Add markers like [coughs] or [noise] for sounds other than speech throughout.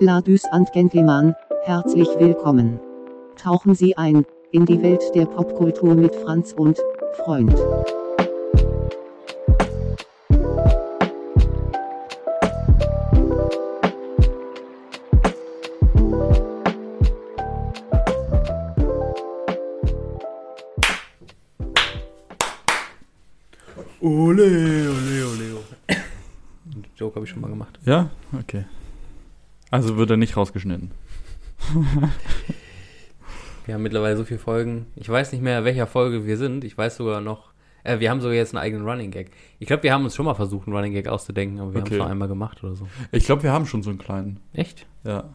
Ladies and Gentlemen, herzlich willkommen. Tauchen Sie ein in die Welt der Popkultur mit Franz und Freund. Ole, ole, ole. [coughs] Joke habe ich schon mal gemacht. Ja? Okay. Also wird er nicht rausgeschnitten. [laughs] Wir haben mittlerweile so viele Folgen. Ich weiß nicht mehr, welcher Folge wir sind. Ich weiß sogar noch. Äh, wir haben sogar jetzt einen eigenen Running Gag. Ich glaube, wir haben uns schon mal versucht, einen Running Gag auszudenken, aber wir haben Okay. es nur einmal gemacht oder so. Ich glaube, wir haben schon so einen kleinen. Echt? Ja.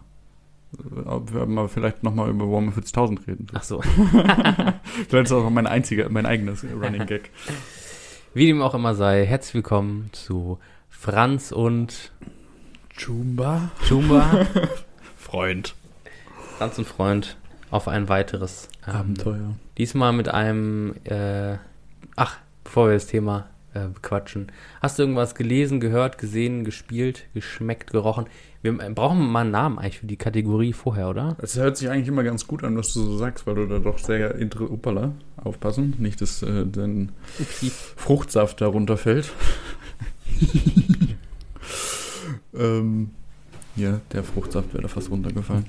Wir haben aber vielleicht nochmal über Warhammer 40.000 reden. Ach so. [laughs] Vielleicht ist das auch mein einziger, mein eigenes Running Gag. Wie dem auch immer sei, herzlich willkommen zu Franz und Chumba? Chumba. [laughs] Freund. Franz und Freund auf ein weiteres ähm, Abenteuer. Diesmal mit einem, äh, ach, bevor wir das Thema äh, bequatschen. Hast du irgendwas gelesen, gehört, gesehen, gespielt, geschmeckt, gerochen? Wir äh, brauchen mal einen Namen eigentlich für die Kategorie vorher, oder? Es hört sich eigentlich immer ganz gut an, was du so sagst, weil du da doch sehr inter... Uppala, aufpassen. Nicht, dass äh, dein Fruchtsaft da runterfällt. [laughs] ähm, ja, der Fruchtsaft wäre da fast runtergefallen.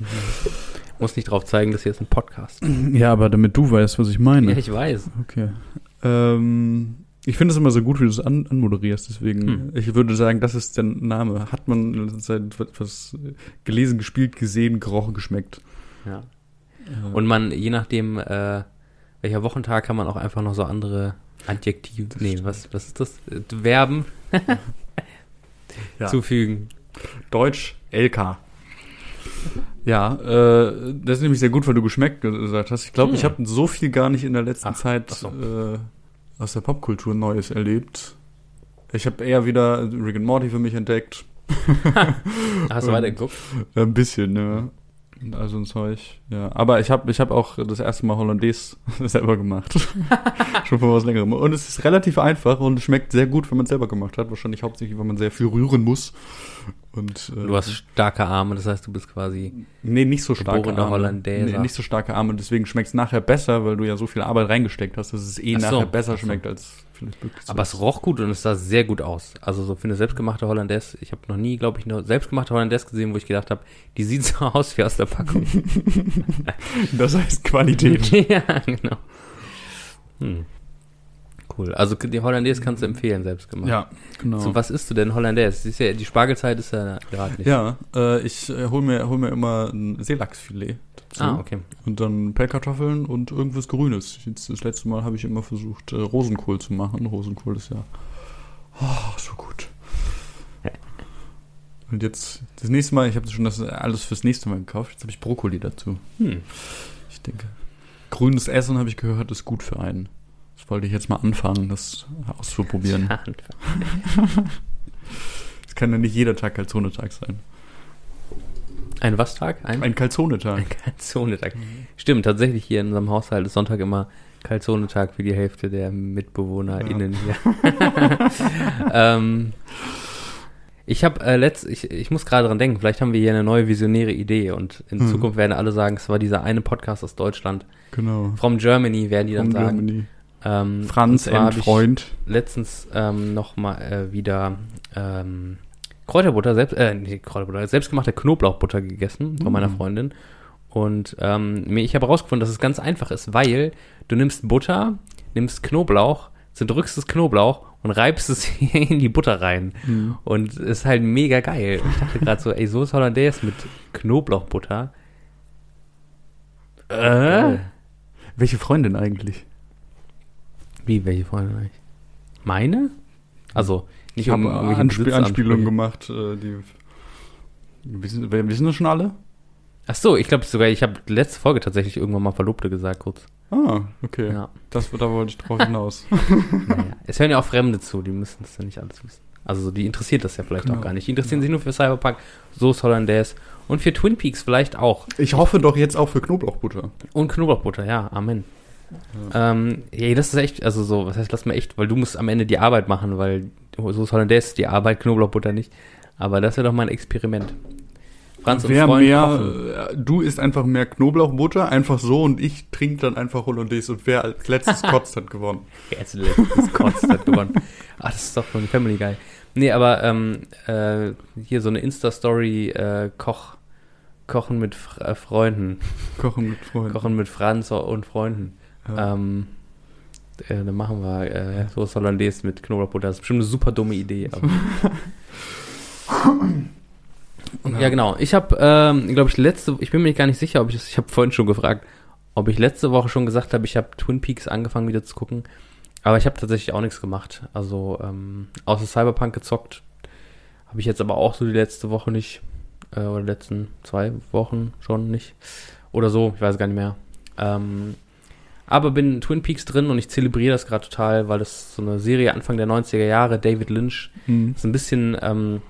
Muss nicht drauf zeigen, das hier ist ein Podcast. [clears throat] Ja, aber damit du weißt, was ich meine. Ja, ich weiß. Okay. Ähm, ich finde es immer so gut, wie du es an, anmoderierst, deswegen, Hm. ich würde sagen, das ist der Name. Hat man in letzter Zeit etwas gelesen, gespielt, gesehen, gerochen, geschmeckt. Ja. Äh, Und man, je nachdem, äh, welcher Wochentag, kann man auch einfach noch so andere Adjektive, Das nee, was, was ist das? Äh, Verben [laughs] Ja. zufügen. Deutsch, LK. Ja, äh, das ist nämlich sehr gut, weil du geschmeckt gesagt hast. Ich glaube, ich Hm. habe so viel gar nicht in der letzten Ach, Zeit so. äh, aus der Popkultur Neues erlebt. Ich habe eher wieder Rick and Morty für mich entdeckt. [laughs] Hast du weitergeguckt? Ein bisschen, ne? Also ein Zeug, ja. Aber ich habe ich hab auch das erste Mal Hollandaise [laughs] selber gemacht. [laughs] Schon vor was längerem. Und es ist relativ einfach und es schmeckt sehr gut, wenn man es selber gemacht hat. Wahrscheinlich hauptsächlich, weil man sehr viel rühren muss. Und, äh, Du hast starke Arme, das heißt, du bist quasi Nee, nicht so starke Geborener Arme. Hollandaise. Nee, nicht so starke Arme. Deswegen schmeckt es nachher besser, weil du ja so viel Arbeit reingesteckt hast, dass es eh so, nachher besser so. schmeckt, als vielleicht wirklich so Aber es roch gut und es sah sehr gut aus. Also so für eine selbstgemachte Hollandaise. Ich habe noch nie, glaube ich, eine selbstgemachte Hollandaise gesehen, wo ich gedacht habe, die sieht so aus wie aus der Packung. [laughs] Das heißt Qualität. [laughs] ja, genau. Hm. Cool. Also die Hollandaise kannst du empfehlen, selbstgemacht. ja, genau. So, was isst du denn Hollandaise? Ist ja, die Spargelzeit ist ja gerade nicht. Ja, äh, ich äh, hol mir, hol mir immer ein Seelachsfilet dazu. Ah, okay. Und dann Pellkartoffeln und irgendwas Grünes. Jetzt, das letzte Mal habe ich immer versucht, äh, Rosenkohl zu machen. Rosenkohl ist ja oh, so gut. Und jetzt, das nächste Mal, ich habe schon das alles fürs nächste Mal gekauft. Jetzt habe ich Brokkoli dazu. Hm. Ich denke, grünes Essen, habe ich gehört, ist gut für einen. Wollte ich jetzt mal anfangen, das auszuprobieren. Es kann ja nicht jeder Tag Calzone-Tag sein. Ein was Tag? Ein, Ein Calzone-Tag. ein Calzone-Tag. Stimmt, tatsächlich hier in unserem Haushalt ist Sonntag immer Calzone-Tag für die Hälfte der MitbewohnerInnen hier. [laughs] ähm, ich habe äh, letzt, ich, ich muss gerade dran denken, vielleicht haben wir hier eine neue visionäre Idee und in Hm. Zukunft werden alle sagen, es war dieser eine Podcast aus Deutschland. Genau. From Germany werden die dann From sagen. Germany. Ähm, Franz, M. Freund. letztens ähm, noch mal äh, wieder ähm, Kräuterbutter, selbst, äh, nee, Kräuterbutter, selbstgemachte Knoblauchbutter gegessen von meiner Mm. Freundin. Und ähm, ich habe herausgefunden, dass es ganz einfach ist, weil du nimmst Butter, nimmst Knoblauch, zerdrückst das Knoblauch und reibst es [laughs] in die Butter rein. Mhm. Und es ist halt mega geil. Ich dachte [laughs] gerade so, ey, so ist Hollandaise mit Knoblauchbutter. Äh? Welche Freundin eigentlich? Wie, welche Freundin eigentlich? Meine? Also, nicht Ich habe um irgendwelche Anspiel Anspielungen gemacht, äh, die. Wissen, wissen das schon alle? Ach so, ich glaube sogar, ich habe letzte Folge tatsächlich irgendwann mal Verlobte gesagt, kurz. Ah, okay. Ja. Das, da wollte ich drauf [laughs] hinaus. naja. Es hören ja auch Fremde zu, die müssen das ja nicht alles wissen. Also so, die interessiert das ja vielleicht Genau. auch gar nicht. Die interessieren sich nur für Cyberpunk, so ist Hollandaise und für Twin Peaks vielleicht auch. Ich hoffe doch jetzt auch für Knoblauchbutter. Und Knoblauchbutter, ja, Amen. Ähm, ey, das ist echt, also so, was heißt, lass mal echt, weil du musst am Ende die Arbeit machen, weil so ist Hollandaise die Arbeit, Knoblauchbutter nicht. Aber das wäre doch mal ein Experiment. Franz und Wer Freund mehr, kochen. äh, du isst einfach mehr Knoblauchbutter, einfach so und ich trinke dann einfach Hollandaise und wer als letztes [laughs] kotzt, hat gewonnen. Jetzt letztes Kotz hat gewonnen. Ah, das ist doch von Family Guy. Nee, aber ähm, äh, hier so eine Insta-Story, äh, Koch, Kochen mit Fr äh, Freunden. Kochen mit Freunden. Kochen mit Franz und Freunden. Ja. Ähm, äh, dann machen wir äh, Soße Hollandaise mit Knoblauchbutter. Das ist bestimmt eine super dumme Idee. Aber. [laughs] ja, genau. Ich habe, ähm, glaube ich, letzte, ich bin mir gar nicht sicher, ob ich das, ich habe vorhin schon gefragt, ob ich letzte Woche schon gesagt habe, ich habe Twin Peaks angefangen wieder zu gucken. Aber ich habe tatsächlich auch nichts gemacht. Also, ähm, außer Cyberpunk gezockt. Habe ich jetzt aber auch so die letzte Woche nicht. Äh, oder letzten zwei Wochen schon nicht. Oder so, ich weiß gar nicht mehr. Ähm, aber bin in Twin Peaks drin und ich zelebriere das gerade total, weil das so eine Serie Anfang der 90er Jahre, David Lynch, Mhm. ist ein bisschen ähm,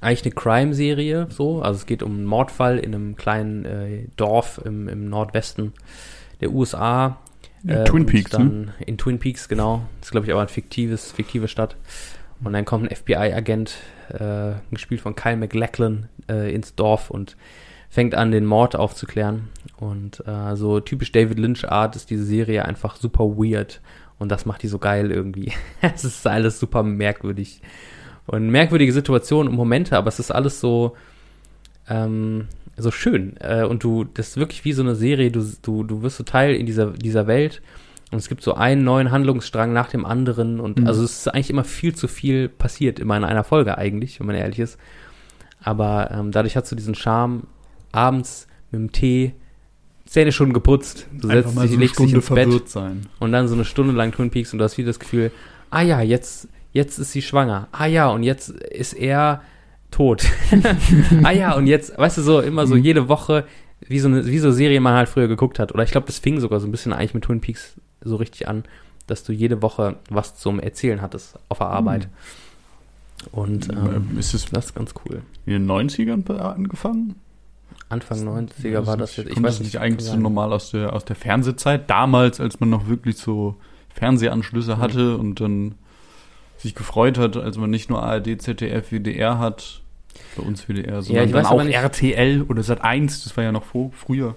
eigentlich eine Crime-Serie, so. Also es geht um einen Mordfall in einem kleinen äh, Dorf im, im Nordwesten der USA. Äh, Twin Peaks, ne? dann In Twin Peaks, genau. Das ist, glaube ich, aber ein fiktives, fiktive Stadt. Und dann kommt ein FBI-Agent, äh, gespielt von Kyle MacLachlan, äh, ins Dorf und fängt an, den Mord aufzuklären. Und äh, so typisch David Lynch-Art ist diese Serie einfach super weird. Und das macht die so geil irgendwie. [laughs] es ist alles super merkwürdig. Und merkwürdige Situationen und Momente, aber es ist alles so, ähm, so schön. Äh, und du, das ist wirklich wie so eine Serie, du, du, du wirst so Teil in dieser, dieser Welt. Und es gibt so einen neuen Handlungsstrang nach dem anderen. Und Mhm. also es ist eigentlich immer viel zu viel passiert, immer in einer Folge eigentlich, wenn man ehrlich ist. Aber ähm, dadurch hast du diesen Charme, abends mit dem Tee, Zähne schon geputzt. Du Einfach setzt mal dich, so eine legst dich ins Bett sein. und dann so eine Stunde lang Twin Peaks und du hast wieder das Gefühl, ah ja, jetzt, jetzt ist sie schwanger. Ah ja, und jetzt ist er tot. [laughs] ah ja, und jetzt, weißt du, so immer so Mhm. jede Woche, wie so eine, wie so Serie man halt früher geguckt hat. Oder ich glaube, das fing sogar so ein bisschen eigentlich mit Twin Peaks so richtig an, dass du jede Woche was zum Erzählen hattest auf der Arbeit. Und ähm, Ähm, ist es das ist ganz cool. in den 90ern angefangen? Anfang 90er war das jetzt. Ich weiß nicht, eigentlich so normal aus der, aus der Fernsehzeit. Damals, als man noch wirklich so Fernsehanschlüsse Mhm. hatte und dann sich gefreut hat, als man nicht nur ARD, ZDF, WDR hat. Bei uns WDR, sondern ich dann weiß auch nicht- RTL oder Sat1, das war ja noch vor, früher.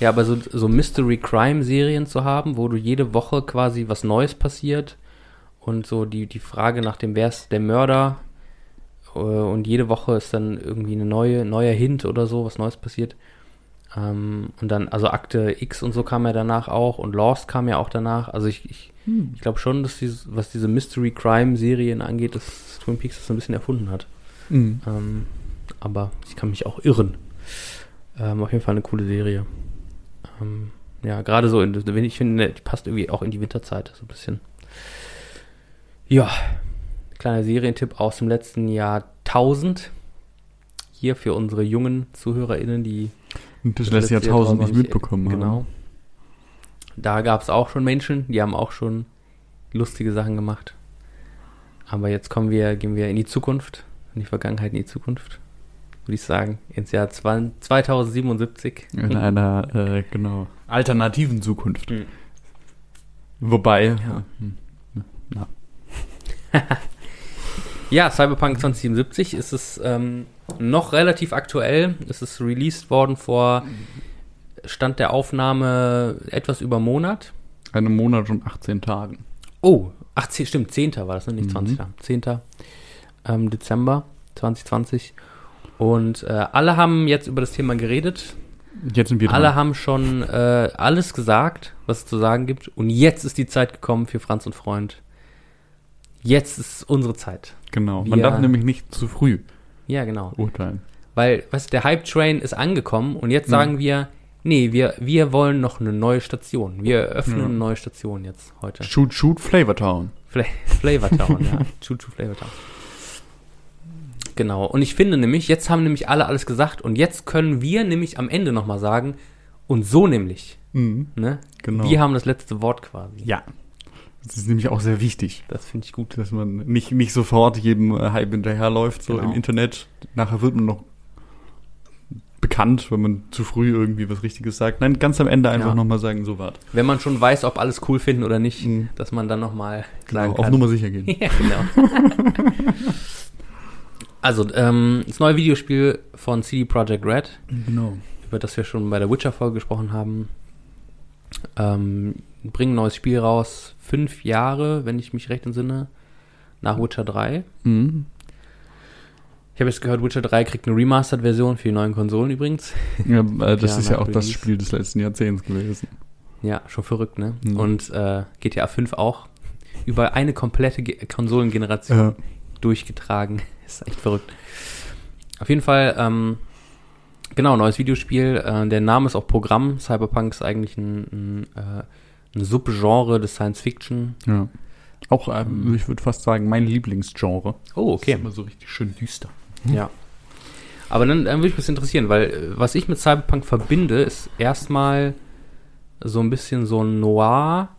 Ja, aber so, so Mystery-Crime-Serien zu haben, wo du jede Woche quasi was Neues passiert und so die, die Frage nach dem, wer ist der Mörder und jede Woche ist dann irgendwie eine neue, neuer Hint oder so, was Neues passiert. Ähm, und dann, also Akte X und so kam ja danach auch und Lost kam ja auch danach. Also ich, ich, ich glaube schon, dass dieses, was diese Mystery-Crime-Serien angeht, dass Twin Peaks das so ein bisschen erfunden hat. Mhm. Ähm, aber ich kann mich auch irren. Ähm, auf jeden Fall eine coole Serie. Ähm, ja, gerade so, in, wenn ich finde, die passt irgendwie auch in die Winterzeit, so ein bisschen. Ja, kleiner Serientipp aus dem letzten Jahr 1000. Hier für unsere jungen ZuhörerInnen, die Und das letzte Jahrtausend Jahrtausend nicht mitbekommen Genau. haben. Da gab es auch schon Menschen, die haben auch schon lustige Sachen gemacht. Aber jetzt kommen wir, gehen wir in die Zukunft, in die Vergangenheit, in die Zukunft. Würde ich sagen, ins Jahr 20, 2077. In einer, äh, genau, alternativen Zukunft. Mhm. Wobei, Ja. hm, na, [laughs] Ja, Cyberpunk 2077 ist es ähm, noch relativ aktuell. Es ist released worden vor Stand der Aufnahme etwas über Monat. einem Monat und 18 Tagen. Oh, 18, stimmt, 10. war das, ne? nicht Mhm. 20. 10. Ähm, Dezember 2020. Und äh, alle haben jetzt über das Thema geredet. Jetzt sind wir Alle dran. haben schon äh, alles gesagt, was es zu sagen gibt. Und jetzt ist die Zeit gekommen für Franz und Freund. Jetzt ist unsere Zeit. Genau. Man darf nämlich nicht zu früh Ja, genau. urteilen. Weil, weißt du, der Hype-Train ist angekommen und jetzt Mhm. sagen wir, nee, wir, wir wollen noch eine neue Station. Wir öffnen Ja. eine neue Station jetzt heute. Shoot, shoot, Flavortown. Fla Flavortown, ja. [laughs] Choo Choo Flavortown. Genau. Und ich finde nämlich, jetzt haben nämlich alle alles gesagt und jetzt können wir nämlich am Ende nochmal sagen, und so nämlich, Mhm. ne? Genau. Wir haben das letzte Wort quasi. Ja. Das ist nämlich auch sehr wichtig, Das finde ich gut. dass man nicht, nicht sofort jedem äh, Hype hinterherläuft, so Genau. im Internet. Nachher wird man noch bekannt, wenn man zu früh irgendwie was Richtiges sagt. Nein, ganz am Ende einfach Ja. nochmal sagen, so wart. Wenn man schon weiß, ob alles cool finden oder nicht, Mhm. dass man dann nochmal Genau, sagen auf kann. Nummer sicher gehen. [laughs] Ja, genau. [laughs] Also, ähm, das neue Videospiel von CD Projekt Red, Genau. über das wir schon bei der Witcher-Folge gesprochen haben, ähm, bringen ein neues Spiel raus. Fünf Jahre, wenn ich mich recht entsinne, nach Witcher 3. Mhm. Ich habe jetzt gehört, Witcher 3 kriegt eine Remastered-Version für die neuen Konsolen übrigens. Ja, äh, [laughs] das ist ja auch das. Spiel des letzten Jahrzehnts gewesen. Ja, schon verrückt, ne? Mhm. Und äh, GTA 5 auch. Über eine komplette Ge Konsolengeneration Ja. durchgetragen. [laughs] ist echt verrückt. Auf jeden Fall, ähm, genau, neues Videospiel. Äh, der Name ist auch Programm. Cyberpunk ist eigentlich ein, ein, äh, ein Subgenre des Science Fiction. ja. Auch, ähm, ich würde fast sagen, mein Lieblingsgenre. Oh, Das ist immer so richtig schön düster. Ja. Aber dann, dann würde mich das interessieren, weil äh, was ich mit Cyberpunk verbinde, ist erstmal so ein bisschen so ein Noir-Flair.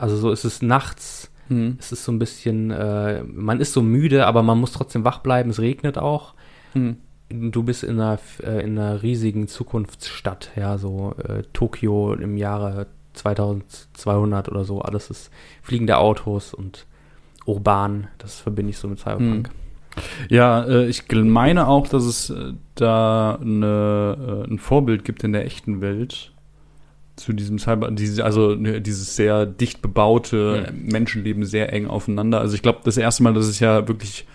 Also so ist es nachts. Mhm. Es ist so ein bisschen, äh, man ist so müde, aber man muss trotzdem wach bleiben. Es regnet auch. Mhm. Du bist in einer, äh, in einer riesigen Zukunftsstadt, ja, so äh, Tokio im Jahre 2200 oder so. Alles ist fliegende Autos und urban. Das verbinde ich so mit Cyberpunk. Ja, äh, ich meine auch, dass es äh, da eine, äh, ein Vorbild gibt in der echten Welt zu diesem Cyber, diese, also ne, dieses sehr dicht bebaute, Ja. Menschen leben sehr eng aufeinander. Also ich glaube, das erste Mal, dass es ja wirklich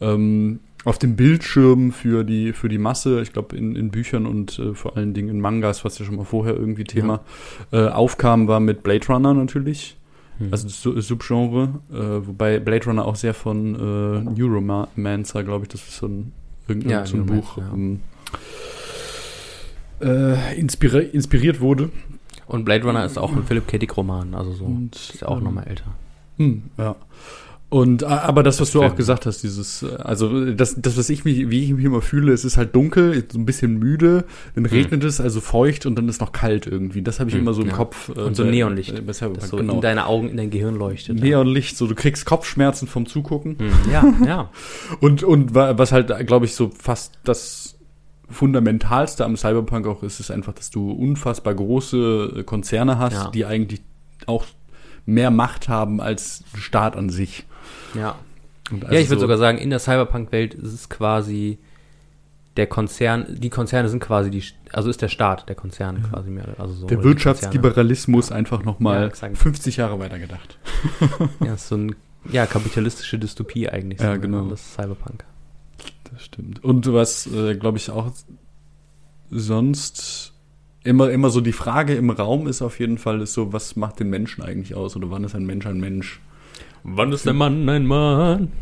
ähm, auf dem Bildschirm für die für die Masse, ich glaube in, in Büchern und äh, vor allen Dingen in Mangas, was ja schon mal vorher irgendwie Thema äh, aufkam, war mit Blade Runner natürlich. Hm. Also das Su- Subgenre, äh, wobei Blade Runner auch sehr von äh, Neuromancer, glaube ich, das ist so ein, irgendein Ja, so ein Buch, ja. ähm, äh, inspiri inspiriert wurde. Und Blade Runner ist auch ein Philip K. Dick Roman, also so. Und, ist ja auch ähm, nochmal älter. Hm, ja. Und a- aber das, was du auch gesagt hast, dieses, äh, also das, das, was ich mich, wie ich mich immer fühle, es ist halt dunkel, so ein bisschen müde, dann regnet es, also feucht und dann ist noch kalt irgendwie. Das habe ich Hm, immer so im ja. Kopf. äh, Und so Neonlicht. äh, Das so genau. in deine Augen, in dein Gehirn leuchtet. ja. Neonlicht, so du kriegst Kopfschmerzen vom Zugucken. Hm, Ja, ja. [laughs] Und, und wa- was halt, glaube ich, so fast das Fundamentalste am Cyberpunk auch ist, ist einfach, dass du unfassbar große äh, Konzerne hast, Ja. die eigentlich auch mehr Macht haben als der Staat an sich. Ja, Und ja also ich würde so- sogar sagen, in der Cyberpunk-Welt ist es quasi der Konzern, die Konzerne sind quasi die, also ist der Staat der Konzern quasi mehr, also so. der Wirtschaftsliberalismus einfach Ja, nochmal exakt. 50 Jahre weitergedacht. Konzerne. Ja, ist so ein, ja, kapitalistische Dystopie eigentlich. Ja, so, genau. Das ist Cyberpunk. Das stimmt. Und was, äh, glaube ich, auch sonst immer, immer so die Frage im Raum ist auf jeden Fall, ist so, was macht den Menschen eigentlich aus? Oder wann ist ein Mensch ein Mensch? Wann ist der Mann ein Mann?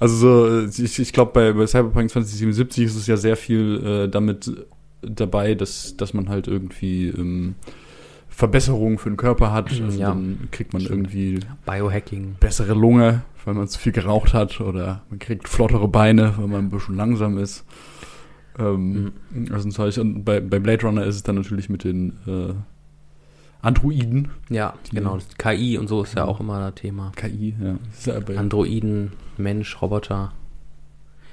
Also so, ich, ich glaube, bei, bei Cyberpunk 2077 ist es ja sehr viel äh, damit dabei, dass, dass man halt irgendwie ähm, Verbesserungen für den Körper hat. Also Ja. dann kriegt man Stimmt. irgendwie Biohacking. bessere Lunge, weil man zu viel geraucht hat. Oder man kriegt flottere Beine, weil man ein bisschen langsam ist. Ähm, also ein Zeug. Und bei, bei Blade Runner ist es dann natürlich mit den äh, Androiden. Ja, genau. KI und so ist ja auch immer ein Thema. KI, ja. Androiden, Mensch, Roboter.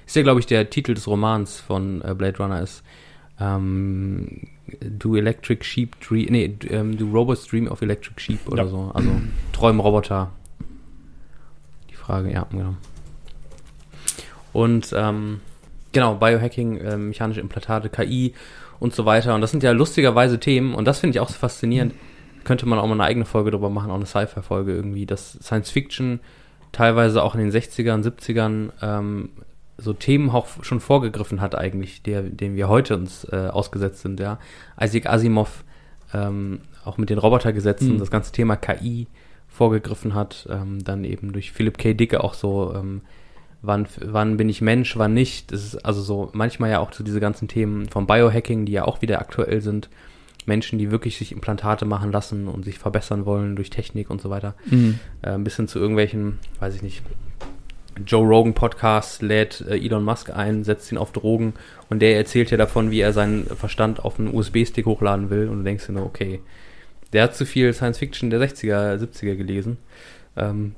Ist ja, glaube ich, der Titel des Romans von äh, Blade Runner ist ähm, Do Electric Sheep Dream, nee, ähm, Do Robots Dream of Electric Sheep oder Ja. so. Also träumen Roboter. Die Frage, ja, genau. Und ähm, genau, Biohacking, ähm, mechanische Implantate, KI und so weiter. Und das sind ja lustigerweise Themen und das finde ich auch so faszinierend. Könnte man auch mal eine eigene Folge drüber machen, auch eine Sci-Fi-Folge irgendwie, dass Science Fiction teilweise auch in den 60ern, 70ern ähm, so Themen auch schon vorgegriffen hat eigentlich, der, denen wir heute uns äh, ausgesetzt sind, ja. Isaac Asimov ähm, auch mit den Robotergesetzen Mhm. das ganze Thema KI vorgegriffen hat, ähm, dann eben durch Philip K. Dicke auch so, ähm, wann, wann bin ich Mensch, wann nicht. Das ist also so manchmal ja auch so diese ganzen Themen vom Biohacking, die ja auch wieder aktuell sind. Menschen, die wirklich sich Implantate machen lassen und sich verbessern wollen durch Technik und so weiter Mhm. äh, ein bisschen zu irgendwelchen, weiß ich nicht, Joe Rogan Podcast lädt äh, Elon Musk ein, setzt ihn auf Drogen und der erzählt ja davon, wie er seinen Verstand auf einen USB-Stick hochladen will und du denkst dir nur, okay, der hat zu viel Science Fiction der 60er, 70er gelesen. Ähm,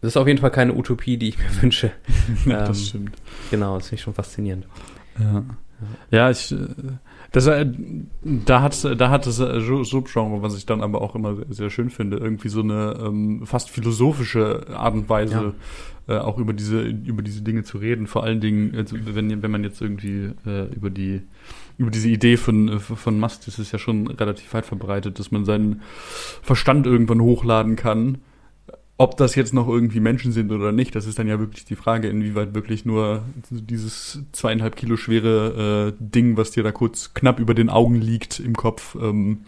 das ist auf jeden Fall keine Utopie, die ich mir [laughs] wünsche. [laughs] Ja, Ähm, das stimmt. Genau, das finde ich schon faszinierend. Ja. Ja, ich, äh, das, äh, da hat, da hat das äh, Subgenre, was ich dann aber auch immer sehr, sehr schön finde, irgendwie so eine ähm, fast philosophische Art und Weise, äh, auch über diese, über diese Dinge zu reden. Vor allen Dingen, also wenn, wenn man jetzt irgendwie äh, über die, über diese Idee von, äh, von Musk, das ist ja schon relativ weit verbreitet, dass man seinen Verstand irgendwann hochladen kann. Ob das jetzt noch irgendwie Menschen sind oder nicht, das ist dann ja wirklich die Frage, inwieweit wirklich nur dieses zweieinhalb Kilo schwere äh, Ding, was dir da kurz knapp über den Augen liegt im Kopf, ähm,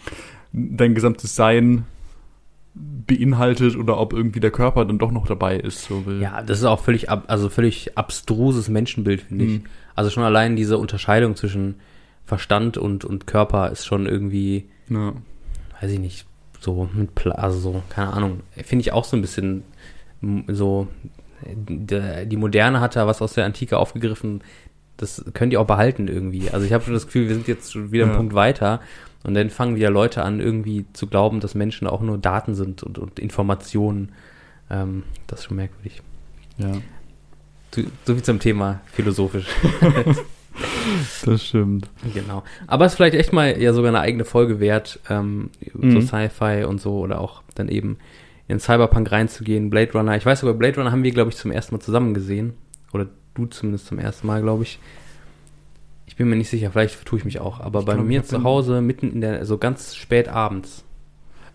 dein gesamtes Sein beinhaltet oder ob irgendwie der Körper dann doch noch dabei ist. So will. Ja, das ist auch völlig, ab, also völlig abstruses Menschenbild, finde ich. Mhm. Also schon allein diese Unterscheidung zwischen Verstand und, und Körper ist schon irgendwie, Ja. weiß ich nicht, so mit, Pla also so, keine Ahnung, finde ich auch so ein bisschen so, die, die Moderne hat da was aus der Antike aufgegriffen, das könnt ihr auch behalten irgendwie. Also ich habe schon das Gefühl, wir sind jetzt schon wieder einen Ja. Punkt weiter und dann fangen wieder Leute an, irgendwie zu glauben, dass Menschen auch nur Daten sind und, und Informationen. Ähm, das ist schon merkwürdig. ja, So, so viel zum Thema philosophisch. [laughs] [laughs] das stimmt. genau. Aber es ist vielleicht echt mal ja sogar eine eigene Folge wert, ähm, so Mhm. Sci-Fi und so oder auch dann eben in Cyberpunk reinzugehen, Blade Runner. Ich weiß sogar, Blade Runner haben wir, glaube ich, zum ersten Mal zusammen gesehen. Oder du zumindest zum ersten Mal, glaube ich. Ich bin mir nicht sicher, vielleicht tue ich mich auch. Aber Ich bei glaub, mir zu Hause, mitten in der, so ganz spät abends.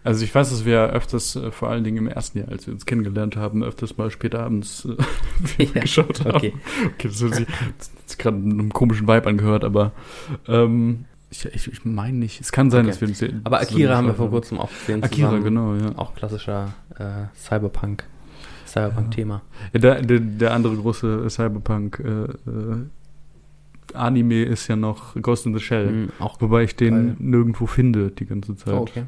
Also ich weiß, dass wir öfters, äh, vor allen Dingen im ersten Jahr, als wir uns kennengelernt haben, öfters mal spät abends äh, [laughs] Ja, geschaut haben. okay. okay das hat sich gerade einem komischen Vibe angehört, aber ähm, ich, ich, ich meine nicht. Es kann sein, Okay. dass wir uns hier- Aber Akira haben wir vor kurzem auch gesehen. Akira, zusammen. genau, ja. Auch klassischer äh, Cyberpunk. Cyberpunk-Thema. ja der, der, der andere große Cyberpunk äh, äh, Anime ist ja noch Ghost in the Shell. Mhm, auch Wobei ich den Geil. nirgendwo finde die ganze Zeit. oh, okay.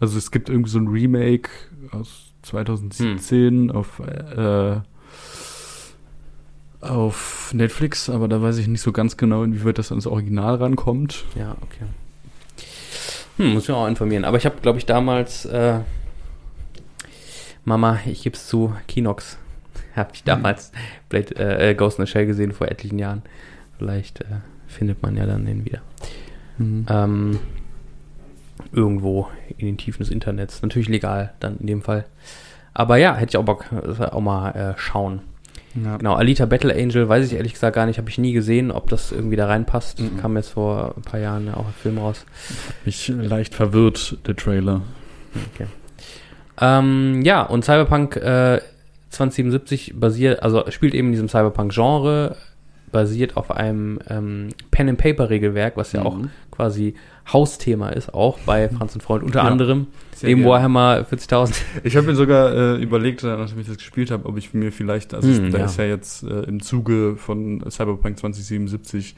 Also es gibt irgendwie so ein Remake aus 2017 auf äh, auf Netflix, aber da weiß ich nicht so ganz genau, inwieweit das ans Original rankommt. Ja, okay. Hm, muss ich auch informieren. Aber ich habe, glaube ich, damals, äh, Mama, ich gebe es zu, Kinox, [laughs] habe ich damals Blade, äh, äh, Ghost in the Shell gesehen vor etlichen Jahren. Vielleicht äh, findet man ja dann den wieder. Ähm, irgendwo in den Tiefen des Internets. Natürlich legal dann in dem Fall. Aber ja, hätte ich auch Bock, äh, auch mal äh, schauen. Ja. Genau, Alita Battle Angel, weiß ich ehrlich gesagt gar nicht, habe ich nie gesehen, ob das irgendwie da reinpasst. Mhm. Kam jetzt vor ein paar Jahren ja auch ein Film raus. Mich leicht verwirrt, der Trailer. Okay. Ähm, ja, und Cyberpunk äh, 2077 basiert, also spielt eben in diesem Cyberpunk-Genre, basiert auf einem ähm, Pen-and-Paper-Regelwerk, was ja auch Mhm. Quasi Hausthema ist, auch bei Franz und Freund, unter Ja, anderem neben gerne. Warhammer 40.000. Ich habe mir sogar äh, überlegt, äh, nachdem ich das gespielt habe, ob ich mir vielleicht, also Hm, da ja. ist ja jetzt äh, im Zuge von Cyberpunk 2077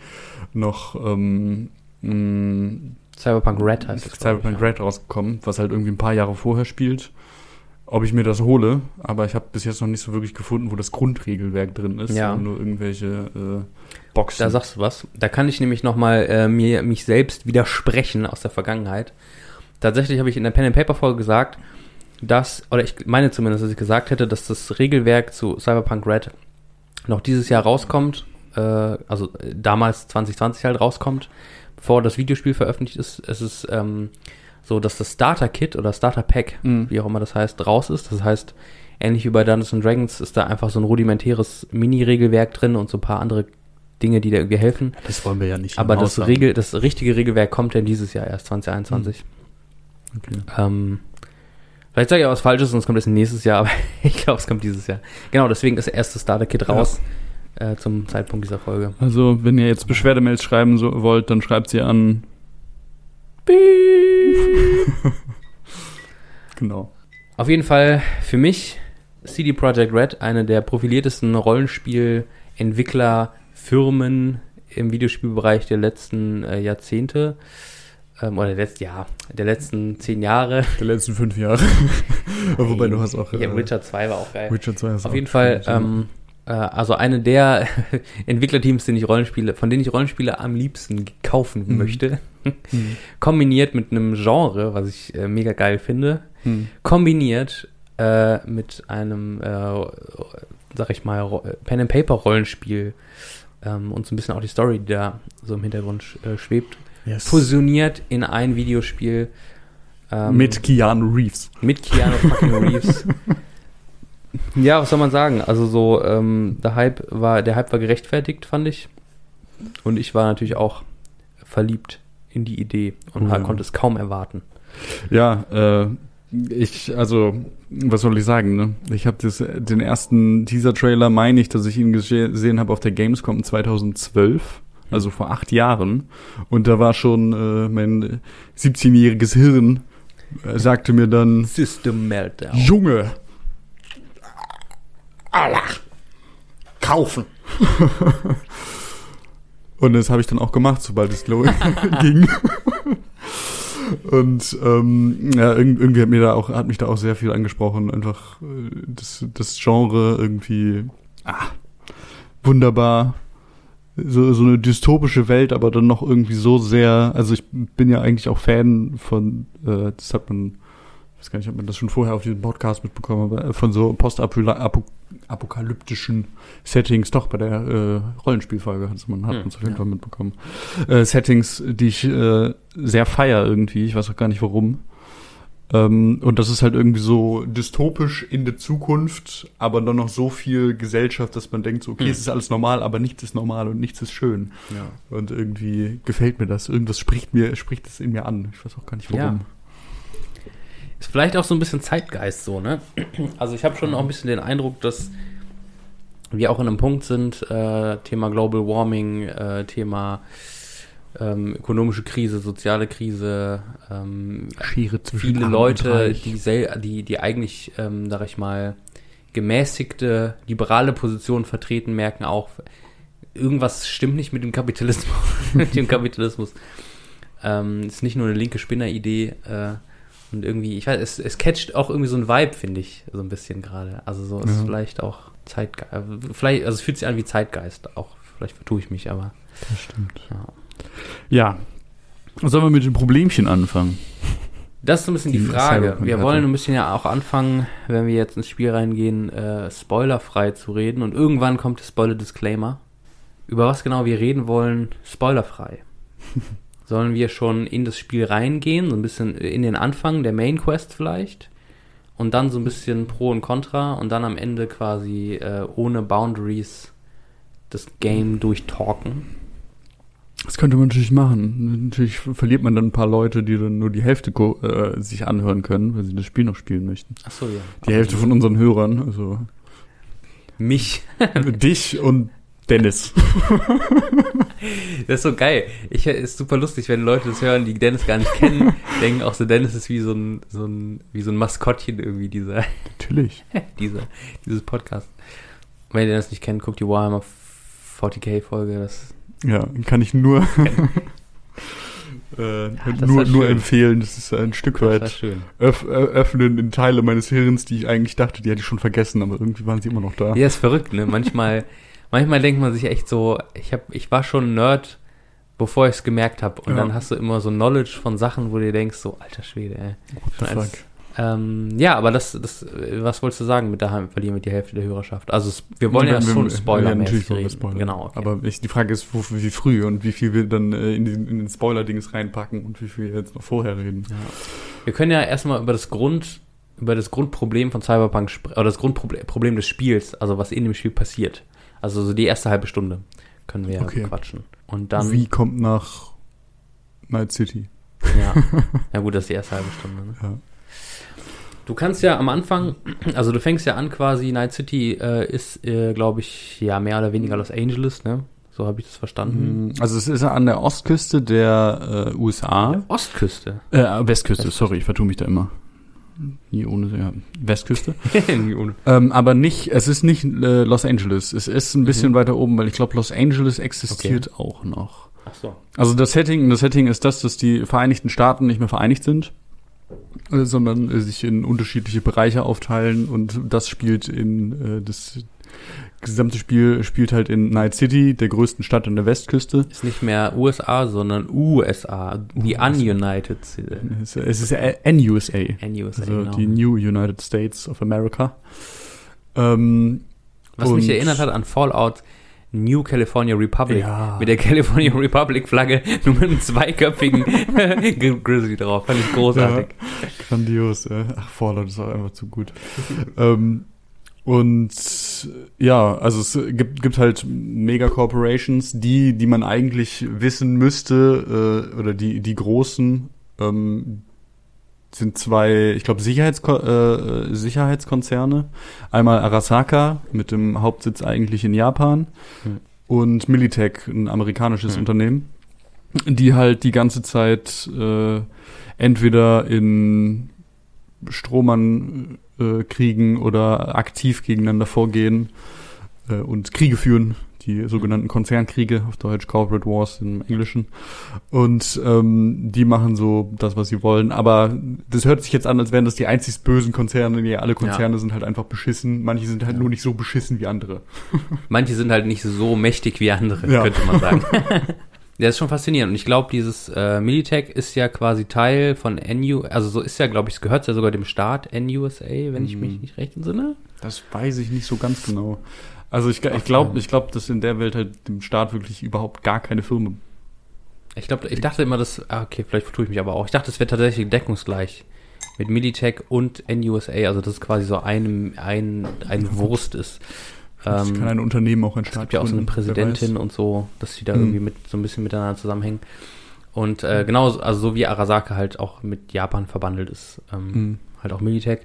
noch ähm, mh, Cyberpunk Red heißt es. glaub ich, Cyberpunk ja. Red rausgekommen, was halt irgendwie ein paar Jahre vorher spielt. Ob ich mir das hole, aber ich habe bis jetzt noch nicht so wirklich gefunden, wo das Grundregelwerk drin ist, Ja. nur irgendwelche äh, Boxen. Da sagst du was. Da kann ich nämlich nochmal äh, mir mich selbst widersprechen aus der Vergangenheit. Tatsächlich habe ich in der Pen and Paper Folge gesagt, dass oder ich meine zumindest, dass ich gesagt hätte, dass das Regelwerk zu Cyberpunk Red noch dieses Jahr rauskommt, äh, also äh, damals 2020 halt rauskommt, bevor das Videospiel veröffentlicht ist. Es ist ähm, so, dass das Starter Kit oder Starter Pack, Mhm. wie auch immer das heißt, raus ist. Das heißt, ähnlich wie bei Dungeons and Dragons ist da einfach so ein rudimentäres Mini-Regelwerk drin und so ein paar andere Dinge, die da irgendwie helfen. das wollen wir ja nicht. Aber das. Regel, das richtige Regelwerk kommt denn dieses Jahr erst 2021. Okay. Ähm, vielleicht sage ich auch was Falsches es kommt erst nächstes Jahr, [laughs] aber ich glaube, es kommt dieses Jahr. Genau, deswegen ist das erste Starter-Kit Ja. raus äh, zum Zeitpunkt dieser Folge. Also, wenn ihr jetzt Beschwerdemails schreiben so, wollt, dann schreibt sie an. [laughs] genau. Auf jeden Fall für mich CD Projekt Red eine der profiliertesten Rollenspielentwicklerfirmen im Videospielbereich der letzten äh, Jahrzehnte. Ähm, oder der letzten, ja, der letzten zehn Jahre. Der letzten fünf Jahre. [laughs] Wobei du hast auch. Ja, äh, Witcher 2 war auch geil. Witcher 2 hast Auf auch jeden Fall, ähm, äh, also eine der [laughs] Entwicklerteams, den ich Rollenspiele, von denen ich Rollenspiele am liebsten kaufen Mhm. möchte, Hm. [laughs] kombiniert mit einem Genre, was ich äh, mega geil finde, Hm. kombiniert äh, mit einem, äh, sag ich mal, Pen and Paper Rollenspiel ähm, und so ein bisschen auch die Story, die da so im Hintergrund äh, schwebt, Yes. fusioniert in ein Videospiel. ähm, Mit Keanu Reeves. mit Keanu fucking Reeves. [laughs] Ja, was soll man sagen? Also so, ähm, der Hype war, der Hype war gerechtfertigt, fand ich. Und ich war natürlich auch verliebt in die Idee und ja. konnte es kaum erwarten. Ja, äh, ich, also, was soll ich sagen, ne? Ich habe den ersten Teaser-Trailer, meine ich, dass ich ihn gese- gesehen habe auf der Gamescom 2012, also vor acht Jahren. Und da war schon äh, mein 17-jähriges Hirn, äh, sagte mir dann, System Meltdown. Junge, Allah, kaufen. [laughs] Und das habe ich dann auch gemacht, sobald es [laughs] ging. Und ähm, ja, irg- irgendwie hat mir da auch hat mich da auch sehr viel angesprochen. Einfach äh, das, das Genre irgendwie ah, wunderbar. So, so eine dystopische Welt, aber dann noch irgendwie so sehr. Also ich bin ja eigentlich auch Fan von, äh, das hat man, ich weiß gar nicht, ob man das schon vorher auf diesem Podcast mitbekommen, äh, von so postapokalyptischen Settings, doch bei der äh, Rollenspielfolge hat man hat Hm, man's auf jeden ja. Fall mitbekommen. Äh, Settings, die ich äh, sehr feier irgendwie, ich weiß auch gar nicht warum. Ähm, und das ist halt irgendwie so dystopisch in der Zukunft, aber dann noch so viel Gesellschaft, dass man denkt, so, okay, Hm. es ist alles normal, aber nichts ist normal und nichts ist schön. Ja. Und irgendwie gefällt mir das. Irgendwas spricht mir, spricht es in mir an. Ich weiß auch gar nicht warum. Ja. Ist vielleicht auch so ein bisschen Zeitgeist so, ne? Also ich habe schon auch ein bisschen den Eindruck, dass wir auch in einem Punkt sind, äh, Thema Global Warming, äh, Thema ähm, ökonomische Krise, soziale Krise, ähm, Schere zwischen viele Leute, die, die, die eigentlich, ähm, sag ich mal, gemäßigte, liberale Positionen vertreten, merken auch, irgendwas stimmt nicht mit dem Kapitalismus. [laughs] mit dem Kapitalismus. Ähm, ist nicht nur eine linke Spinneridee. Äh, und irgendwie, ich weiß, es, es catcht auch irgendwie so ein Vibe, finde ich, so ein bisschen gerade. Also so ist Ja. vielleicht auch Zeitgeist. Vielleicht, also es fühlt sich an wie Zeitgeist. Auch vielleicht vertue ich mich, aber Das stimmt. ja. Ja. Sollen wir mit den Problemchen anfangen? Das ist so ein bisschen die, Die Frage. Wir wollen ein bisschen ja auch anfangen, wenn wir jetzt ins Spiel reingehen, äh, spoilerfrei zu reden. Und irgendwann kommt der Spoiler-Disclaimer. Über was genau wir reden wollen, spoilerfrei. [laughs] Sollen wir schon in das Spiel reingehen, so ein bisschen in den Anfang der Main Quest vielleicht? Und dann so ein bisschen Pro und Contra und dann am Ende quasi äh, ohne Boundaries das Game durchtalken. Das könnte man natürlich machen. Natürlich verliert man dann ein paar Leute, die dann nur die Hälfte äh, sich anhören können, weil sie das Spiel noch spielen möchten. Achso, ja. Die Hälfte von unseren Hörern, also mich. [laughs] dich und Dennis. [laughs] Das ist so geil. Ich ist super lustig, wenn Leute das hören, die Dennis gar nicht kennen, [laughs] denken auch so, Dennis ist wie so ein, so ein, wie so ein Maskottchen irgendwie dieser, Natürlich. [laughs] dieser, dieses Podcast. Wenn ihr das nicht kennt, guckt die Warhammer 40k Folge, das, Ja, kann ich nur, [laughs] äh, das nur, nur empfehlen. Das ist ein Stück das weit öff, öffnen in Teile meines Hirns, die ich eigentlich dachte, die hätte ich schon vergessen, aber irgendwie waren sie immer noch da. Ja, ist verrückt, ne? Manchmal, manchmal denkt man sich echt so, ich hab, ich war schon ein Nerd, bevor ich es gemerkt habe. Und Ja. dann hast du immer so Knowledge von Sachen, wo du dir denkst, so, alter Schwede, ey. Als-? Ähm, ja, aber das, das, was wolltest du sagen mit daheim verlieren wir die Hälfte der Hörerschaft? Also wir wollen ja Wir- schon Spoiler ja, natürlich wollen wir reden. spoilern. Genau. Okay. Aber ich, die Frage ist, wo, wie früh und wie viel wir dann äh, in, den, in den Spoiler-Dings reinpacken und wie viel wir jetzt noch vorher reden. ja. Wir können ja erstmal über das Grund, über das Grundproblem von Cyberpunk sprechen, oder das Grundproblem Problem des Spiels, also was in dem Spiel passiert. Also so die erste halbe Stunde können wir Okay. quatschen. Und dann, wie kommt nach Night City? ja. [laughs] ja gut, das ist die erste halbe Stunde. Ne? Ja. Du kannst ja am Anfang, also du fängst ja an quasi, Night City äh, ist, äh, glaube ich, ja mehr oder weniger Los Angeles, ne? So habe ich das verstanden. Also es ist an der Ostküste der äh, USA. Ostküste. Äh, Westküste, sorry, ich vertue mich da immer. Nie ohne, ja, Westküste. [laughs] Irgendwie ohne- ähm, aber nicht, es ist nicht äh, Los Angeles. Es ist ein bisschen Mhm. weiter oben, weil ich glaube, Los Angeles existiert auch noch. Ach so. Also das Setting, das Setting ist das, dass die Vereinigten Staaten nicht mehr vereinigt sind, äh, sondern äh, sich in unterschiedliche Bereiche aufteilen und das spielt in äh, das gesamte Spiel spielt halt in Night City, der größten Stadt an der Westküste. Ist nicht mehr USA, sondern USA. Die. Ununited City. Es ist NUSA, NUSA, also genau. die New United States of America. Ähm, Was mich erinnert hat an Fallout New California Republic Ja. mit der California Republic Flagge [laughs] nur mit einem zweiköpfigen [laughs] Grizzly drauf. Fand ich großartig. Grandios, äh. Ach, Fallout ist auch einfach zu gut. ähm, und ja, also es gibt, gibt halt Mega-Corporations, die, die man eigentlich wissen müsste, äh, oder die, die großen, ähm, sind zwei, ich glaube, Sicherheitsko äh, Sicherheitskonzerne. Einmal Arasaka mit dem Hauptsitz eigentlich in Japan Hm. und Militech, ein amerikanisches Hm. Unternehmen, die halt die ganze Zeit äh, entweder in Strohmann äh, kriegen oder aktiv gegeneinander vorgehen äh, und Kriege führen, die sogenannten Konzernkriege, auf Deutsch Corporate Wars im Englischen. Und ähm, die machen so das, was sie wollen. Aber das hört sich jetzt an, als wären das die einzig bösen Konzerne. Nee, alle Konzerne sind halt einfach beschissen. Manche sind halt nur nicht so beschissen wie andere. [laughs] Manche sind halt nicht so mächtig wie andere, Ja. könnte man sagen. [laughs] Ja, ist schon faszinierend. Und ich glaube, dieses äh, Militech ist ja quasi Teil von NU, also so ist ja, glaube ich, es gehört ja sogar dem Staat NUSA, wenn ich mich Mhm. nicht recht entsinne. Das weiß ich nicht so ganz genau. Also ich, ich glaube, ich glaube, dass in der Welt halt dem Staat wirklich überhaupt gar keine Firma. Ich glaube, ich dachte immer, dass, ah, okay, vielleicht vertue ich mich aber auch. Ich dachte, es wäre tatsächlich deckungsgleich mit Militech und NUSA, also dass es quasi so ein, ein, ein Wurst ist. Das Ähm, kann ein Unternehmen auch ein Es gibt ja auch so eine Präsidentin und so, dass die da Mhm. irgendwie mit so ein bisschen miteinander zusammenhängen. Und äh, genau, also so wie Arasaka halt auch mit Japan verbandelt ist, ähm, Mhm. halt auch Militech.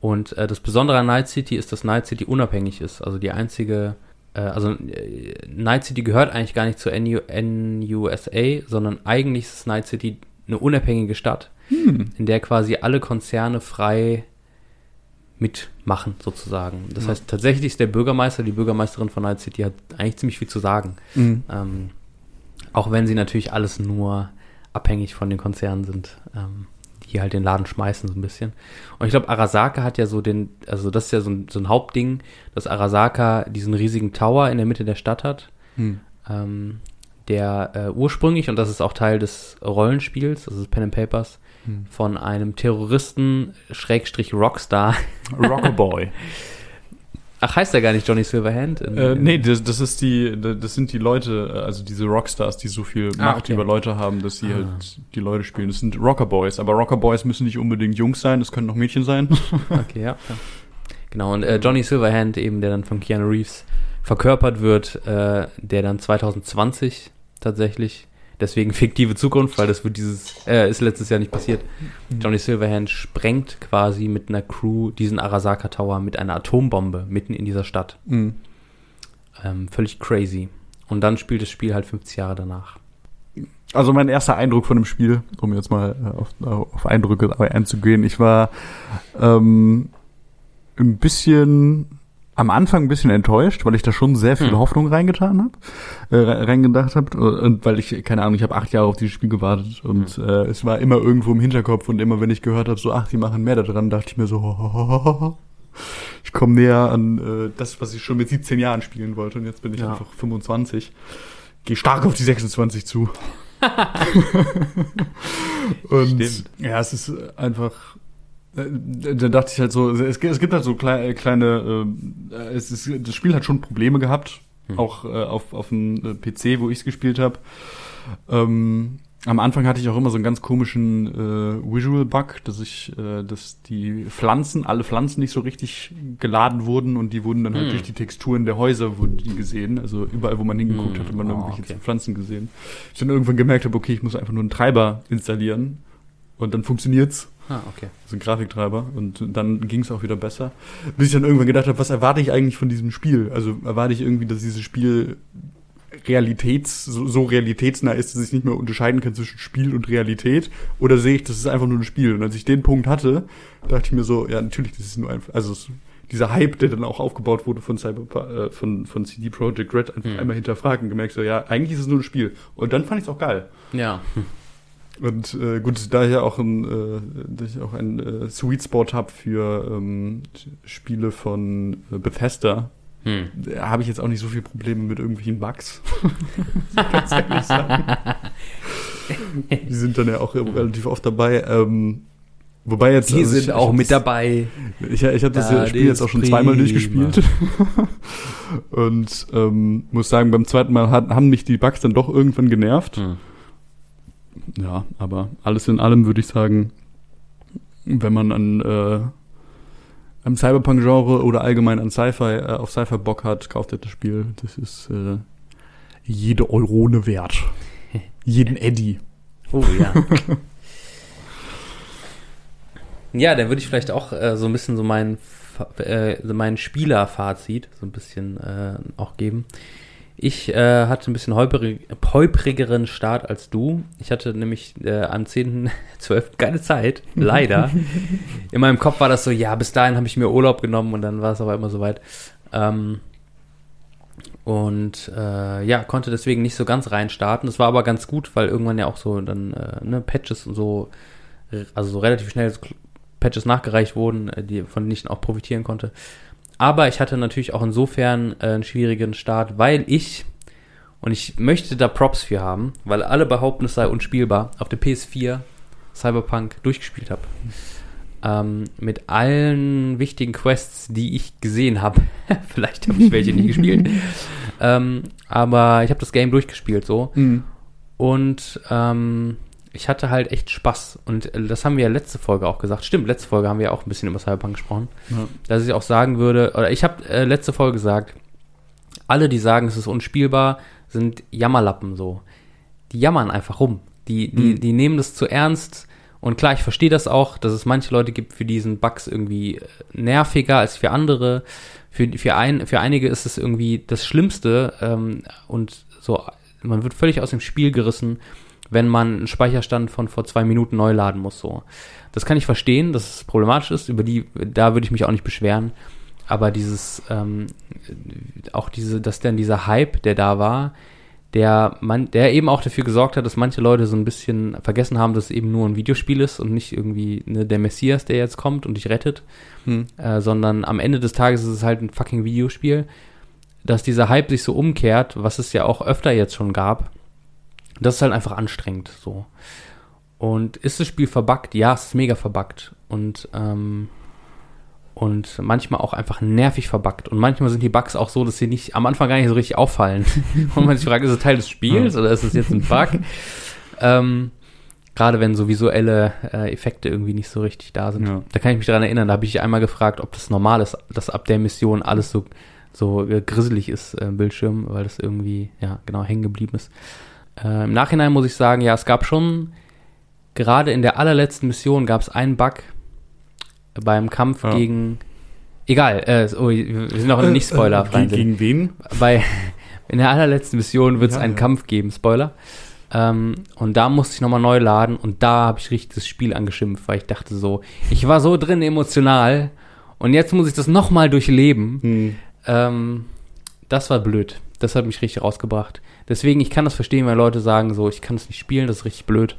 Und äh, das Besondere an Night City ist, dass Night City unabhängig ist. Also die einzige, äh, also äh, Night City gehört eigentlich gar nicht zur NU, NUSA, sondern eigentlich ist Night City eine unabhängige Stadt, Hm. in der quasi alle Konzerne frei mitmachen, sozusagen. Das Ja. heißt, tatsächlich ist der Bürgermeister, die Bürgermeisterin von Night City hat eigentlich ziemlich viel zu sagen. Mhm. Ähm, auch wenn sie natürlich alles nur abhängig von den Konzernen sind, ähm, die halt den Laden schmeißen so ein bisschen. Und ich glaube, Arasaka hat ja so den, also das ist ja so ein, so ein Hauptding, dass Arasaka diesen riesigen Tower in der Mitte der Stadt hat, Hm. ähm, der äh, ursprünglich, und das ist auch Teil des Rollenspiels, also des Pen and Papers, Hm. von einem Terroristen, Schrägstrich Rockstar. Rockaboy. [laughs] Ach, heißt der gar nicht Johnny Silverhand? In, äh, nee, das, das ist die, das sind die Leute, also diese Rockstars, die so viel Ah, Macht okay. über Leute haben, dass sie Ah. halt die Leute spielen. Das sind Rockerboys, aber Rockerboys müssen nicht unbedingt Jungs sein, das können auch Mädchen sein. [laughs] Okay, ja. ja. Genau, und äh, Johnny Silverhand, eben, der dann von Keanu Reeves verkörpert wird, äh, der dann 2020 tatsächlich, deswegen fiktive Zukunft, weil das wird dieses, äh, ist letztes Jahr nicht passiert. Johnny Silverhand sprengt quasi mit einer Crew diesen Arasaka Tower mit einer Atombombe mitten in dieser Stadt. Mhm. Ähm, völlig crazy. Und dann spielt das Spiel halt 50 Jahre danach. Also mein erster Eindruck von dem Spiel, um jetzt mal äh, auf, auf Eindrücke einzugehen, ich war ähm, ein bisschen am Anfang ein bisschen enttäuscht, weil ich da schon sehr viel Hm. Hoffnung reingetan habe, äh, re- reingedacht habe und weil ich keine Ahnung, ich habe acht Jahre auf dieses Spiel gewartet und äh, es war immer irgendwo im Hinterkopf und immer wenn ich gehört habe, so ach, die machen mehr da dran, dachte ich mir so, [laughs] ich komme näher an äh, das, was ich schon mit 17 Jahren spielen wollte und jetzt bin ich Ja. einfach 25, gehe stark auf die 26 zu. [laughs] [laughs] Und Stimmt. ja, es ist einfach. Äh, Da dachte ich halt so, es, gibt- es gibt halt so kleine, kleine äh, es ist, das Spiel hat schon Probleme gehabt, Hm. auch äh, auf, auf dem äh, PC, wo ich es gespielt habe. Ähm, am Anfang hatte ich auch immer so einen ganz komischen äh, Visual-Bug, dass ich, äh, dass die Pflanzen, alle Pflanzen nicht so richtig geladen wurden und die wurden dann halt Hm. durch die Texturen der Häuser wurden die gesehen. Also überall, wo man hingeguckt Hm. hat, hat man Oh, irgendwelche okay. Pflanzen gesehen. Ich dann irgendwann gemerkt habe, okay, ich muss einfach nur einen Treiber installieren und dann funktioniert's. Ah, okay. So ein Grafiktreiber und dann ging es auch wieder besser. Bis ich dann irgendwann gedacht habe, was erwarte ich eigentlich von diesem Spiel? Also erwarte ich irgendwie, dass dieses Spiel realitäts, so, so realitätsnah ist, dass ich nicht mehr unterscheiden kann zwischen Spiel und Realität? Oder sehe ich, das ist einfach nur ein Spiel? Und als ich den Punkt hatte, dachte ich mir so, ja, natürlich, das ist nur einfach, also es, dieser Hype, der dann auch aufgebaut wurde von Cyber, äh, von, von CD Projekt Red, einfach Hm. einmal hinterfragt und gemerkt so, ja, eigentlich ist es nur ein Spiel. Und dann fand ich es auch geil. Ja. Und äh, gut, da ich ja auch ein, äh, da ich auch ein äh, Sweet Spot habe für ähm, Spiele von äh, Bethesda, Hm. habe ich jetzt auch nicht so viel Probleme mit irgendwelchen Bugs. [laughs] Ganz ehrlich sagen. [laughs] Die sind dann ja auch relativ oft dabei. Ähm, Wobei jetzt. Die also sind ich, auch ich mit dabei. Ich, ich habe das Ja, Spiel jetzt auch schon das zweimal prima. durchgespielt. [laughs] Und ähm, muss sagen, beim zweiten Mal hat, haben mich die Bugs dann doch irgendwann genervt. Hm. Ja, aber alles in allem würde ich sagen, wenn man an äh, am Cyberpunk-Genre oder allgemein an Sci-Fi, äh, auf Sci-Fi Bock hat, kauft ihr das Spiel. Das ist äh, jede Eurone wert. [laughs] Jeden Eddy. Oh ja. [laughs] ja, dann würde ich vielleicht auch äh, so ein bisschen so mein, äh, mein Spielerfazit so ein bisschen äh, auch geben. Ich äh, hatte ein bisschen holprigeren Start als du. Ich hatte nämlich äh, am 10.12. [laughs] keine Zeit, leider. [laughs] In meinem Kopf war das so, ja, bis dahin habe ich mir Urlaub genommen und dann war es aber immer soweit. Ähm, und äh, ja, konnte deswegen nicht so ganz reinstarten. Das war aber ganz gut, weil irgendwann ja auch so dann äh, ne, Patches und so, also so relativ schnell so Patches nachgereicht wurden, äh, die, von denen ich dann auch profitieren konnte. Aber ich hatte natürlich auch insofern äh, einen schwierigen Start, weil ich, und ich möchte da Props für haben, weil alle behaupten, es sei unspielbar, auf der PS4 Cyberpunk durchgespielt habe. Ähm, mit allen wichtigen Quests, die ich gesehen habe. [laughs] Vielleicht habe ich welche nicht gespielt. [laughs] Ähm, aber ich habe das Game durchgespielt so. Und ähm, ich hatte halt echt Spaß. Und äh, das haben wir ja letzte Folge auch gesagt. Stimmt, letzte Folge haben wir auch ein bisschen über Cyberpunk gesprochen. Ja. Dass ich auch sagen würde, oder ich habe äh, letzte Folge gesagt, alle, die sagen, es ist unspielbar, sind Jammerlappen so. Die jammern einfach rum. Die, die, Mhm. die nehmen das zu ernst. Und klar, ich verstehe das auch, dass es manche Leute gibt, für die sind Bugs irgendwie äh, nerviger als für andere. Für, für, ein, für einige ist es irgendwie das Schlimmste ähm, und so, man wird völlig aus dem Spiel gerissen, wenn man einen Speicherstand von vor zwei Minuten neu laden muss. So. Das kann ich verstehen, dass es problematisch ist, über die, da würde ich mich auch nicht beschweren. Aber dieses, ähm, auch diese, dass dann dieser Hype, der da war, der man, der eben auch dafür gesorgt hat, dass manche Leute so ein bisschen vergessen haben, dass es eben nur ein Videospiel ist und nicht irgendwie ne, der Messias, der jetzt kommt und dich rettet, Hm. äh, sondern am Ende des Tages ist es halt ein fucking Videospiel, dass dieser Hype sich so umkehrt, was es ja auch öfter jetzt schon gab, das ist halt einfach anstrengend so. Und ist das Spiel verbuggt? Ja, es ist mega verbuggt. Und, ähm, und manchmal auch einfach nervig verbuggt. Und manchmal sind die Bugs auch so, dass sie nicht am Anfang gar nicht so richtig auffallen. [laughs] und man sich fragt, ist es Teil des Spiels oder ist es jetzt ein Bug? ähm, Gerade wenn so visuelle äh, Effekte irgendwie nicht so richtig da sind. Ja. Da kann ich mich daran erinnern, da habe ich einmal gefragt, ob das normal ist, dass ab der Mission alles so, so äh, grisselig ist äh, im Bildschirm, weil das irgendwie, ja, genau, hängen geblieben ist. Äh, Im Nachhinein muss ich sagen, ja, es gab schon, gerade in der allerletzten Mission gab es einen Bug beim Kampf Ja. gegen, egal, äh, oh, wir sind auch [laughs] nicht spoilerfrei. Gegen, gegen wen? Bei, in der allerletzten Mission wird es Ja, einen ja. Kampf geben, Spoiler. Ähm, und da musste ich nochmal neu laden und da habe ich richtig das Spiel angeschimpft, weil ich dachte so, ich war so drin emotional und jetzt muss ich das nochmal durchleben. Hm. Ähm, das war blöd. Das hat mich richtig rausgebracht. Deswegen, ich kann das verstehen, wenn Leute sagen so, ich kann es nicht spielen, das ist richtig blöd.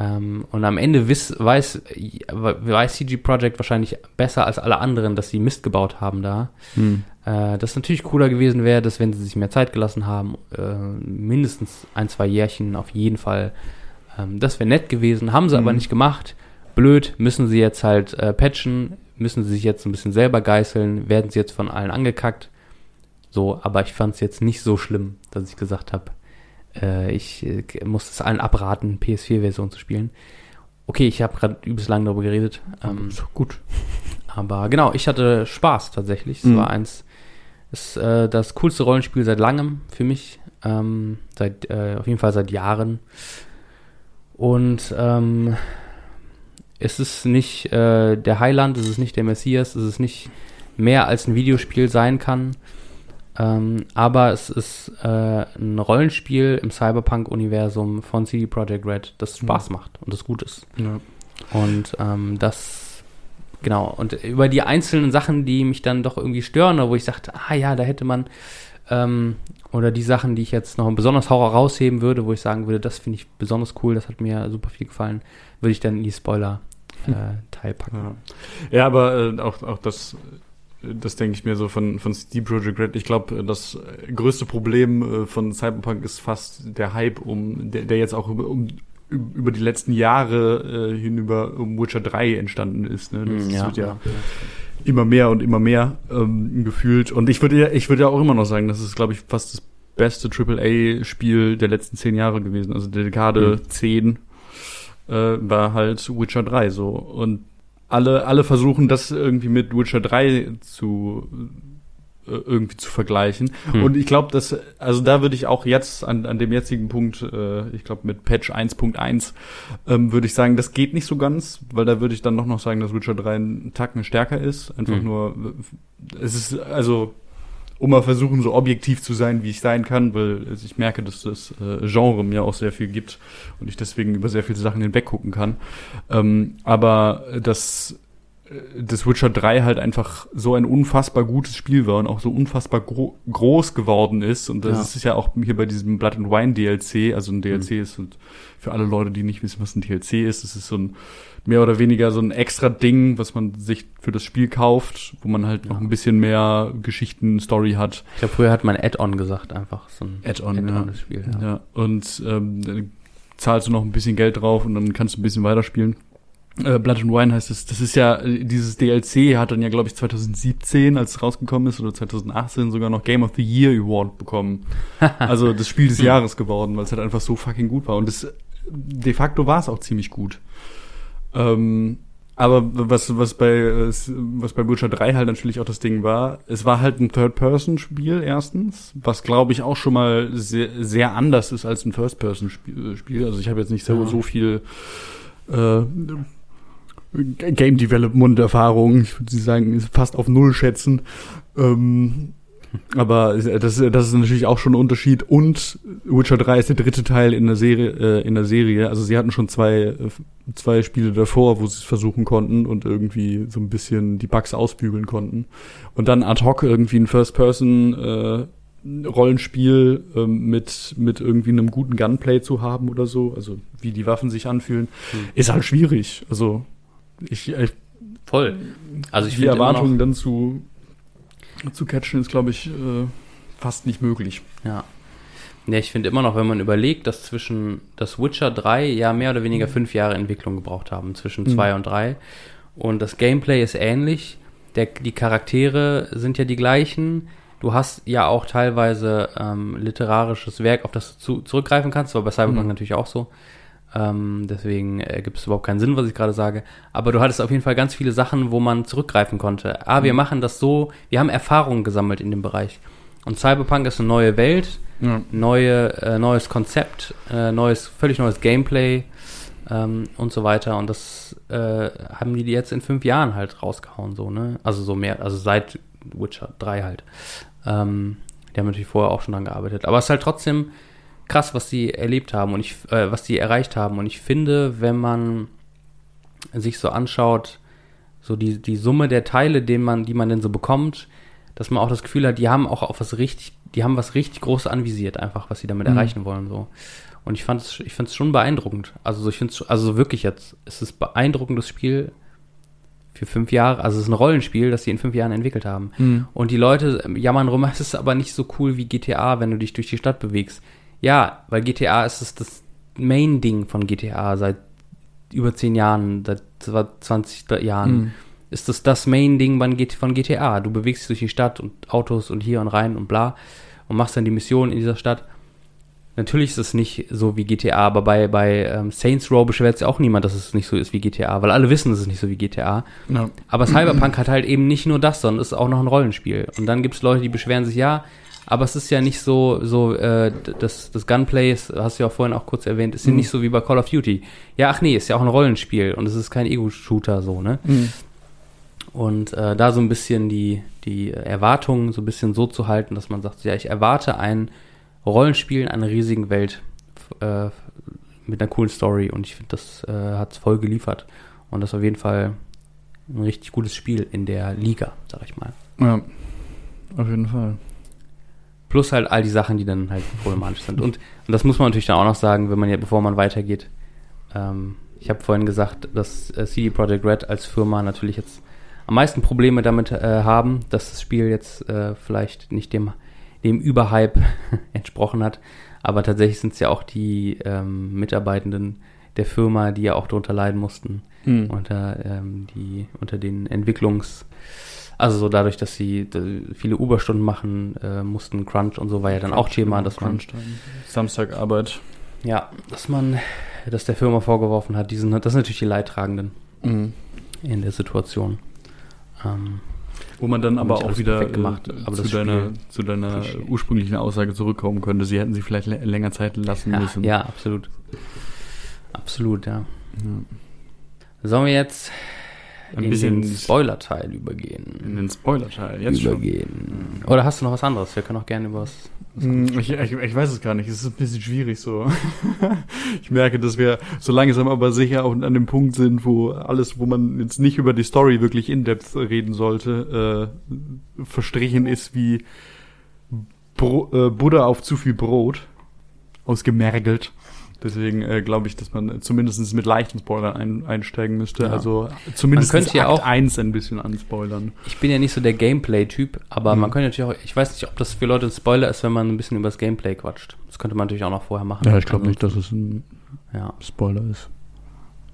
Ähm, und am Ende wiss, weiß, weiß CG Projekt wahrscheinlich besser als alle anderen, dass sie Mist gebaut haben da. Hm. Äh, das natürlich cooler gewesen wäre, dass wenn sie sich mehr Zeit gelassen haben, äh, mindestens ein, zwei Jährchen auf jeden Fall. Ähm, das wäre nett gewesen, haben sie aber Mhm. nicht gemacht. Blöd, müssen sie jetzt halt äh, patchen, müssen sie sich jetzt ein bisschen selber geißeln, werden sie jetzt von allen angekackt. So, aber ich fand es jetzt nicht so schlimm, dass ich gesagt habe, äh, ich äh, muss es allen abraten, PS4-Version zu spielen. Okay, ich habe gerade übelst lang darüber geredet. Ähm, gut. aber genau, ich hatte Spaß tatsächlich. Es Mhm. war eins, ist äh, das coolste Rollenspiel seit langem für mich. Ähm, seit, äh, auf jeden Fall seit Jahren. Und ähm, es ist nicht äh, der Heiland, es ist nicht der Messias, es ist nicht mehr als ein Videospiel sein kann. Ähm, aber es ist äh, ein Rollenspiel im Cyberpunk-Universum von CD Projekt Red, das Spaß macht und das gut ist. Ja. Und ähm, das, genau, und über die einzelnen Sachen, die mich dann doch irgendwie stören, oder wo ich sagte, ah ja, da hätte man, ähm, oder die Sachen, die ich jetzt noch besonders herausheben würde, wo ich sagen würde, das finde ich besonders cool, das hat mir super viel gefallen, würde ich dann in die Spoiler-Teil packen. Ja, ja aber äh, auch, auch das, das denke ich mir so von, von Steam Project Red. Ich glaube, das größte Problem äh, von Cyberpunk ist fast der Hype, um, der, der jetzt auch um, um, über die letzten Jahre äh, hinüber um Witcher 3 entstanden ist. Ne? Das Mm, ja. wird ja immer mehr und immer mehr ähm, gefühlt. Und ich würde ja, ich würde ja auch immer noch sagen, das ist, glaube ich, fast das beste AAA-Spiel der letzten zehn Jahre gewesen. Also der Dekade 10 äh, war halt Witcher 3 so. Und alle, alle versuchen das irgendwie mit Witcher 3 zu äh, irgendwie zu vergleichen. Hm. Und ich glaube, dass, also da würde ich auch jetzt an, an dem jetzigen Punkt, äh, ich glaube mit Patch 1.1, ähm, würde ich sagen, das geht nicht so ganz, weil da würde ich dann doch noch sagen, dass Witcher 3 einen Tacken stärker ist. Einfach Hm. nur, äh, es ist, also, um mal versuchen, so objektiv zu sein, wie ich sein kann, weil also ich merke, dass das äh, Genre mir auch sehr viel gibt und ich deswegen über sehr viele Sachen hinweg gucken kann. Ähm, aber das, das Witcher 3 halt einfach so ein unfassbar gutes Spiel war und auch so unfassbar gro groß geworden ist. Und das Ja. ist ja auch hier bei diesem Blood and Wine DLC, also ein DLC Mhm. ist und für alle Leute, die nicht wissen, was ein DLC ist, das ist so ein mehr oder weniger so ein extra Ding, was man sich für das Spiel kauft, wo man halt noch Ja. ein bisschen mehr Geschichten, Story hat. Ich glaube, früher hat man Add-on gesagt, einfach so ein Add-on, ja. das Spiel. Ja. Ja, und ähm, dann zahlst du noch ein bisschen Geld drauf und dann kannst du ein bisschen weiterspielen. Äh, Blood and Wine heißt es. Das ist ja, äh, dieses DLC hat dann ja, glaube ich, 2017, als es rausgekommen ist, oder 2018 sogar noch Game of the Year Award bekommen. [laughs] Also das Spiel des Jahres geworden, weil es halt einfach so fucking gut war. Und das, de facto war es auch ziemlich gut. Ähm, aber was, was bei, äh, was bei Witcher 3 halt natürlich auch das Ding war, es war halt ein Third-Person-Spiel erstens, was glaube ich auch schon mal sehr, sehr anders ist als ein First-Person-Spiel. Also ich habe jetzt nicht so, Ja. so viel äh, Game Development Erfahrung. Ich würde sagen, fast auf Null schätzen. Ähm, aber das, das ist natürlich auch schon ein Unterschied. Und Witcher 3 ist der dritte Teil in der Serie. Äh, in der Serie. Also sie hatten schon zwei, äh, zwei Spiele davor, wo sie es versuchen konnten und irgendwie so ein bisschen die Bugs ausbügeln konnten. Und dann ad hoc irgendwie ein First-Person äh, Rollenspiel ähm, mit mit irgendwie einem guten Gunplay zu haben oder so, also wie die Waffen sich anfühlen, Hm. ist halt schwierig. Also ich, ich Voll. Also ich die Erwartungen dann zu zu catchen ist, glaube ich, äh, fast nicht möglich. ja. Ja, ich finde immer noch, wenn man überlegt, dass zwischen das Witcher 3 ja mehr oder weniger fünf Jahre Entwicklung gebraucht haben, zwischen Mhm. 2 und 3. Und das Gameplay ist ähnlich. Der, die Charaktere sind ja die gleichen. Du hast ja auch teilweise ähm, literarisches Werk, auf das du zu, zurückgreifen kannst, aber bei Cyberpunk Mhm. natürlich auch so. Ähm, deswegen ergibt es überhaupt keinen Sinn, was ich gerade sage. Aber du hattest auf jeden Fall ganz viele Sachen, wo man zurückgreifen konnte. Ah, wir Mhm. machen das so, wir haben Erfahrungen gesammelt in dem Bereich. Und Cyberpunk ist eine neue Welt, Ja. neue, äh, neues Konzept, äh, neues, völlig neues Gameplay ähm, und so weiter. Und das äh, haben die jetzt in fünf Jahren halt rausgehauen, so, ne? Also so mehr, also seit Witcher 3 halt. Ähm, die haben natürlich vorher auch schon dran gearbeitet. Aber es ist halt trotzdem krass, was die erlebt haben und ich, äh, was die erreicht haben. Und ich finde, wenn man sich so anschaut, so die, die Summe der Teile, den man, die man denn so bekommt, dass man auch das Gefühl hat, die haben auch auf was richtig, die haben was richtig Großes anvisiert, einfach, was sie damit Mhm. erreichen wollen, so. Und ich fand es, ich fand es schon beeindruckend. Also so, ich finde es, also wirklich jetzt, es ist beeindruckendes Spiel für fünf Jahre, also es ist ein Rollenspiel, das sie in fünf Jahren entwickelt haben. Mhm. Und die Leute jammern rum, [laughs] es ist aber nicht so cool wie GTA, wenn du dich durch die Stadt bewegst. Ja, weil GTA ist es das Main-Ding von GTA seit über zehn Jahren, seit 20 Jahren. Mhm. Ist das das Main-Ding von GT- von GTA? Du bewegst dich durch die Stadt und Autos und hier und rein und bla und machst dann die Mission in dieser Stadt. Natürlich ist es nicht so wie GTA, aber bei, bei ähm, Saints Row beschwert sich auch niemand, dass es nicht so ist wie GTA, weil alle wissen, es ist nicht so wie GTA. Ja. Aber Cyberpunk hat halt eben nicht nur das, sondern es ist auch noch ein Rollenspiel. Und dann gibt es Leute, die beschweren sich, ja, aber es ist ja nicht so, so äh, das, das Gunplay, ist, hast du ja auch vorhin auch kurz erwähnt, ist ja Mhm. nicht so wie bei Call of Duty. Ja, ach nee, ist ja auch ein Rollenspiel und es ist kein Ego-Shooter so, ne? Mhm. Und äh, da so ein bisschen die, die Erwartungen so ein bisschen so zu halten, dass man sagt, ja, ich erwarte ein Rollenspiel in einer riesigen Welt äh, mit einer coolen Story und ich finde, das äh, hat es voll geliefert. Und das ist auf jeden Fall ein richtig gutes Spiel in der Liga, sag ich mal. ja, auf jeden Fall. Plus halt all die Sachen, die dann halt problematisch sind. Und, und das muss man natürlich dann auch noch sagen, wenn man ja, bevor man weitergeht. Ähm, ich habe vorhin gesagt, dass äh, CD Projekt Red als Firma natürlich jetzt am meisten Probleme damit äh, haben, dass das Spiel jetzt äh, vielleicht nicht dem, dem Überhype [laughs] entsprochen hat. Aber tatsächlich sind es ja auch die ähm, Mitarbeitenden, der Firma, die ja auch darunter leiden mussten, Mhm. unter ähm, die unter den Entwicklungs also so dadurch, dass sie äh, viele Überstunden machen äh, mussten, Crunch und so war ja dann auch Thema, dass man Crunchtime. Samstagarbeit. ja, dass man dass der Firma vorgeworfen hat, diesen das sind natürlich die Leidtragenden Mhm. in der Situation. Ähm, Wo man dann aber auch wieder perfekt gemacht, äh, aber zu, deiner, zu deiner Klischee. ursprünglichen Aussage zurückkommen könnte. Sie hätten sich vielleicht lä- länger Zeit lassen ja, müssen. ja, absolut. Absolut, ja. Ja. Sollen wir jetzt Ein in bisschen den Spoiler-Teil übergehen? in den Spoiler-Teil. Jetzt schon. übergehen. Oder hast du noch was anderes? Wir können auch gerne über was. Hm, Ich, ich, ich weiß es gar nicht. Es ist ein bisschen schwierig so. [laughs] ich merke, dass wir so langsam aber sicher auch an dem Punkt sind, wo alles, wo man jetzt nicht über die Story wirklich in-depth reden sollte, äh, verstrichen ist wie Bro äh, Buddha auf zu viel Brot. Ausgemergelt. Deswegen äh, glaube ich, dass man zumindest mit leichten Spoilern ein, einsteigen müsste. Ja. Also zumindest Man könnte ja Akt auch- 1 ein bisschen anspoilern. Ich bin ja nicht so der Gameplay-Typ, aber Mhm. man könnte natürlich auch, ich weiß nicht, ob das für Leute ein Spoiler ist, wenn man ein bisschen über das Gameplay quatscht. Das könnte man natürlich auch noch vorher machen. Ja, ich glaube nicht, dass es ein Ja, Spoiler ist.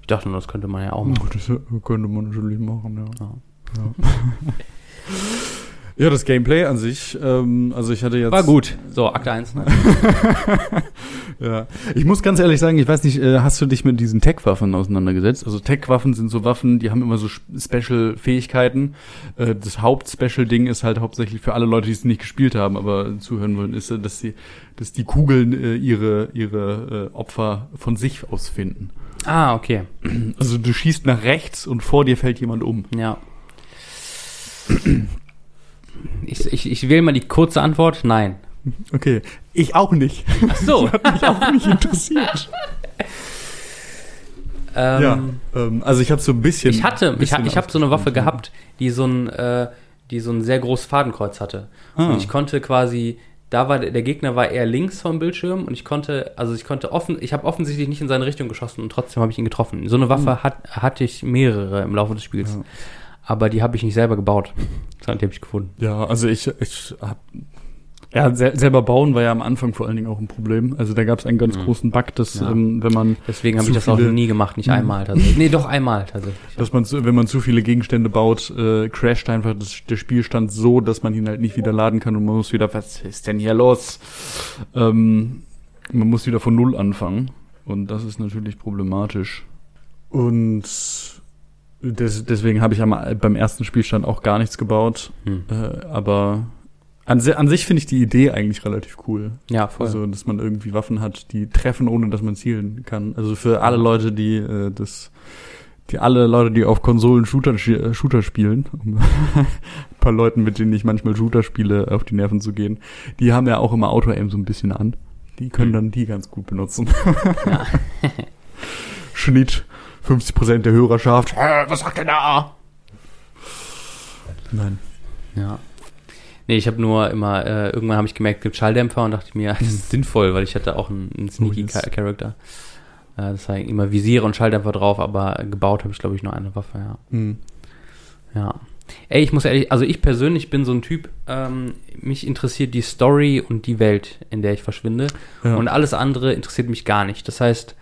ich dachte nur, das könnte man ja auch machen. Das könnte man natürlich machen, ja. Ja. Ja, [laughs] das Gameplay an sich, ähm, also ich hatte jetzt. War gut. So, Akt 1. Ne? [laughs] Ja. Ich muss ganz ehrlich sagen, ich weiß nicht, äh, hast du dich mit diesen Tech-Waffen auseinandergesetzt? Also Tech-Waffen sind so Waffen, die haben immer so Special-Fähigkeiten. Äh, das Haupt-Special-Ding ist halt hauptsächlich für alle Leute, die es nicht gespielt haben, aber zuhören wollen, ist, äh, dass die, dass die Kugeln ihre, ihre Opfer von sich aus finden. Ah, okay. Also du schießt nach rechts und vor dir fällt jemand um. Ja. Ich, ich, ich wähle mal die kurze Antwort. Nein. Okay. Ich auch nicht. Ach so. [laughs] Hat mich auch nicht interessiert. ähm, ja, ähm, also ich habe so ein bisschen. Ich hatte, ich, bisschen ha- ich habe so eine Waffe gehabt, die so ein, äh, die so ein sehr großes Fadenkreuz hatte. Ah. Und ich konnte quasi, da war der, Gegner war eher links vom Bildschirm und ich konnte, also ich konnte offen, ich habe offensichtlich nicht in seine Richtung geschossen und trotzdem habe ich ihn getroffen. So eine Waffe hat, hatte ich mehrere im Laufe des Spiels. Hm. Ja. Aber die habe ich nicht selber gebaut. Sondern die habe ich gefunden. Ja, also ich, ich hab. Ja, sel selber bauen war ja am Anfang vor allen Dingen auch ein Problem. Also da gab es einen ganz Mhm. großen Bug, dass Ja. ähm, wenn man, Deswegen habe ich das auch nie gemacht, nicht Mhm. einmal tatsächlich. Nee, doch einmal tatsächlich. dass man, wenn man zu viele Gegenstände baut, äh, crasht einfach das, der Spielstand so, dass man ihn halt nicht wieder laden kann und man muss wieder, was ist denn hier los? Ähm, man muss wieder von Null anfangen und das ist natürlich problematisch. Und des, deswegen habe ich am, beim ersten Spielstand auch gar nichts gebaut. Hm. Äh, aber an, an sich finde ich die Idee eigentlich relativ cool. Ja, voll. Also, dass man irgendwie Waffen hat, die treffen, ohne dass man zielen kann. Also für alle Leute, die äh, das, die alle Leute, die auf Konsolen Shooter, äh, Shooter spielen, [laughs] um ein paar Leuten, mit denen ich manchmal Shooter spiele, auf die Nerven zu gehen, die haben ja auch immer Auto-Aim so ein bisschen an. Die können Hm. dann die ganz gut benutzen. [laughs] [laughs] Schnitt 50% der Hörerschaft. Hä, was sagt denn da? Nein. Ja. Nee, ich habe nur immer, äh, irgendwann habe ich gemerkt, es gibt Schalldämpfer und dachte mir, [laughs] das ist sinnvoll, weil ich hatte auch einen, einen sneaky Oh, yes. Cha- Character. Äh, das war immer Visiere und Schalldämpfer drauf, aber gebaut habe ich, glaube ich, nur eine Waffe, ja. Hm. Ja. Ey, ich muss ehrlich, also ich persönlich bin so ein Typ, ähm, mich interessiert die Story und die Welt, in der ich verschwinde. Ja. Und alles andere interessiert mich gar nicht. Das heißt,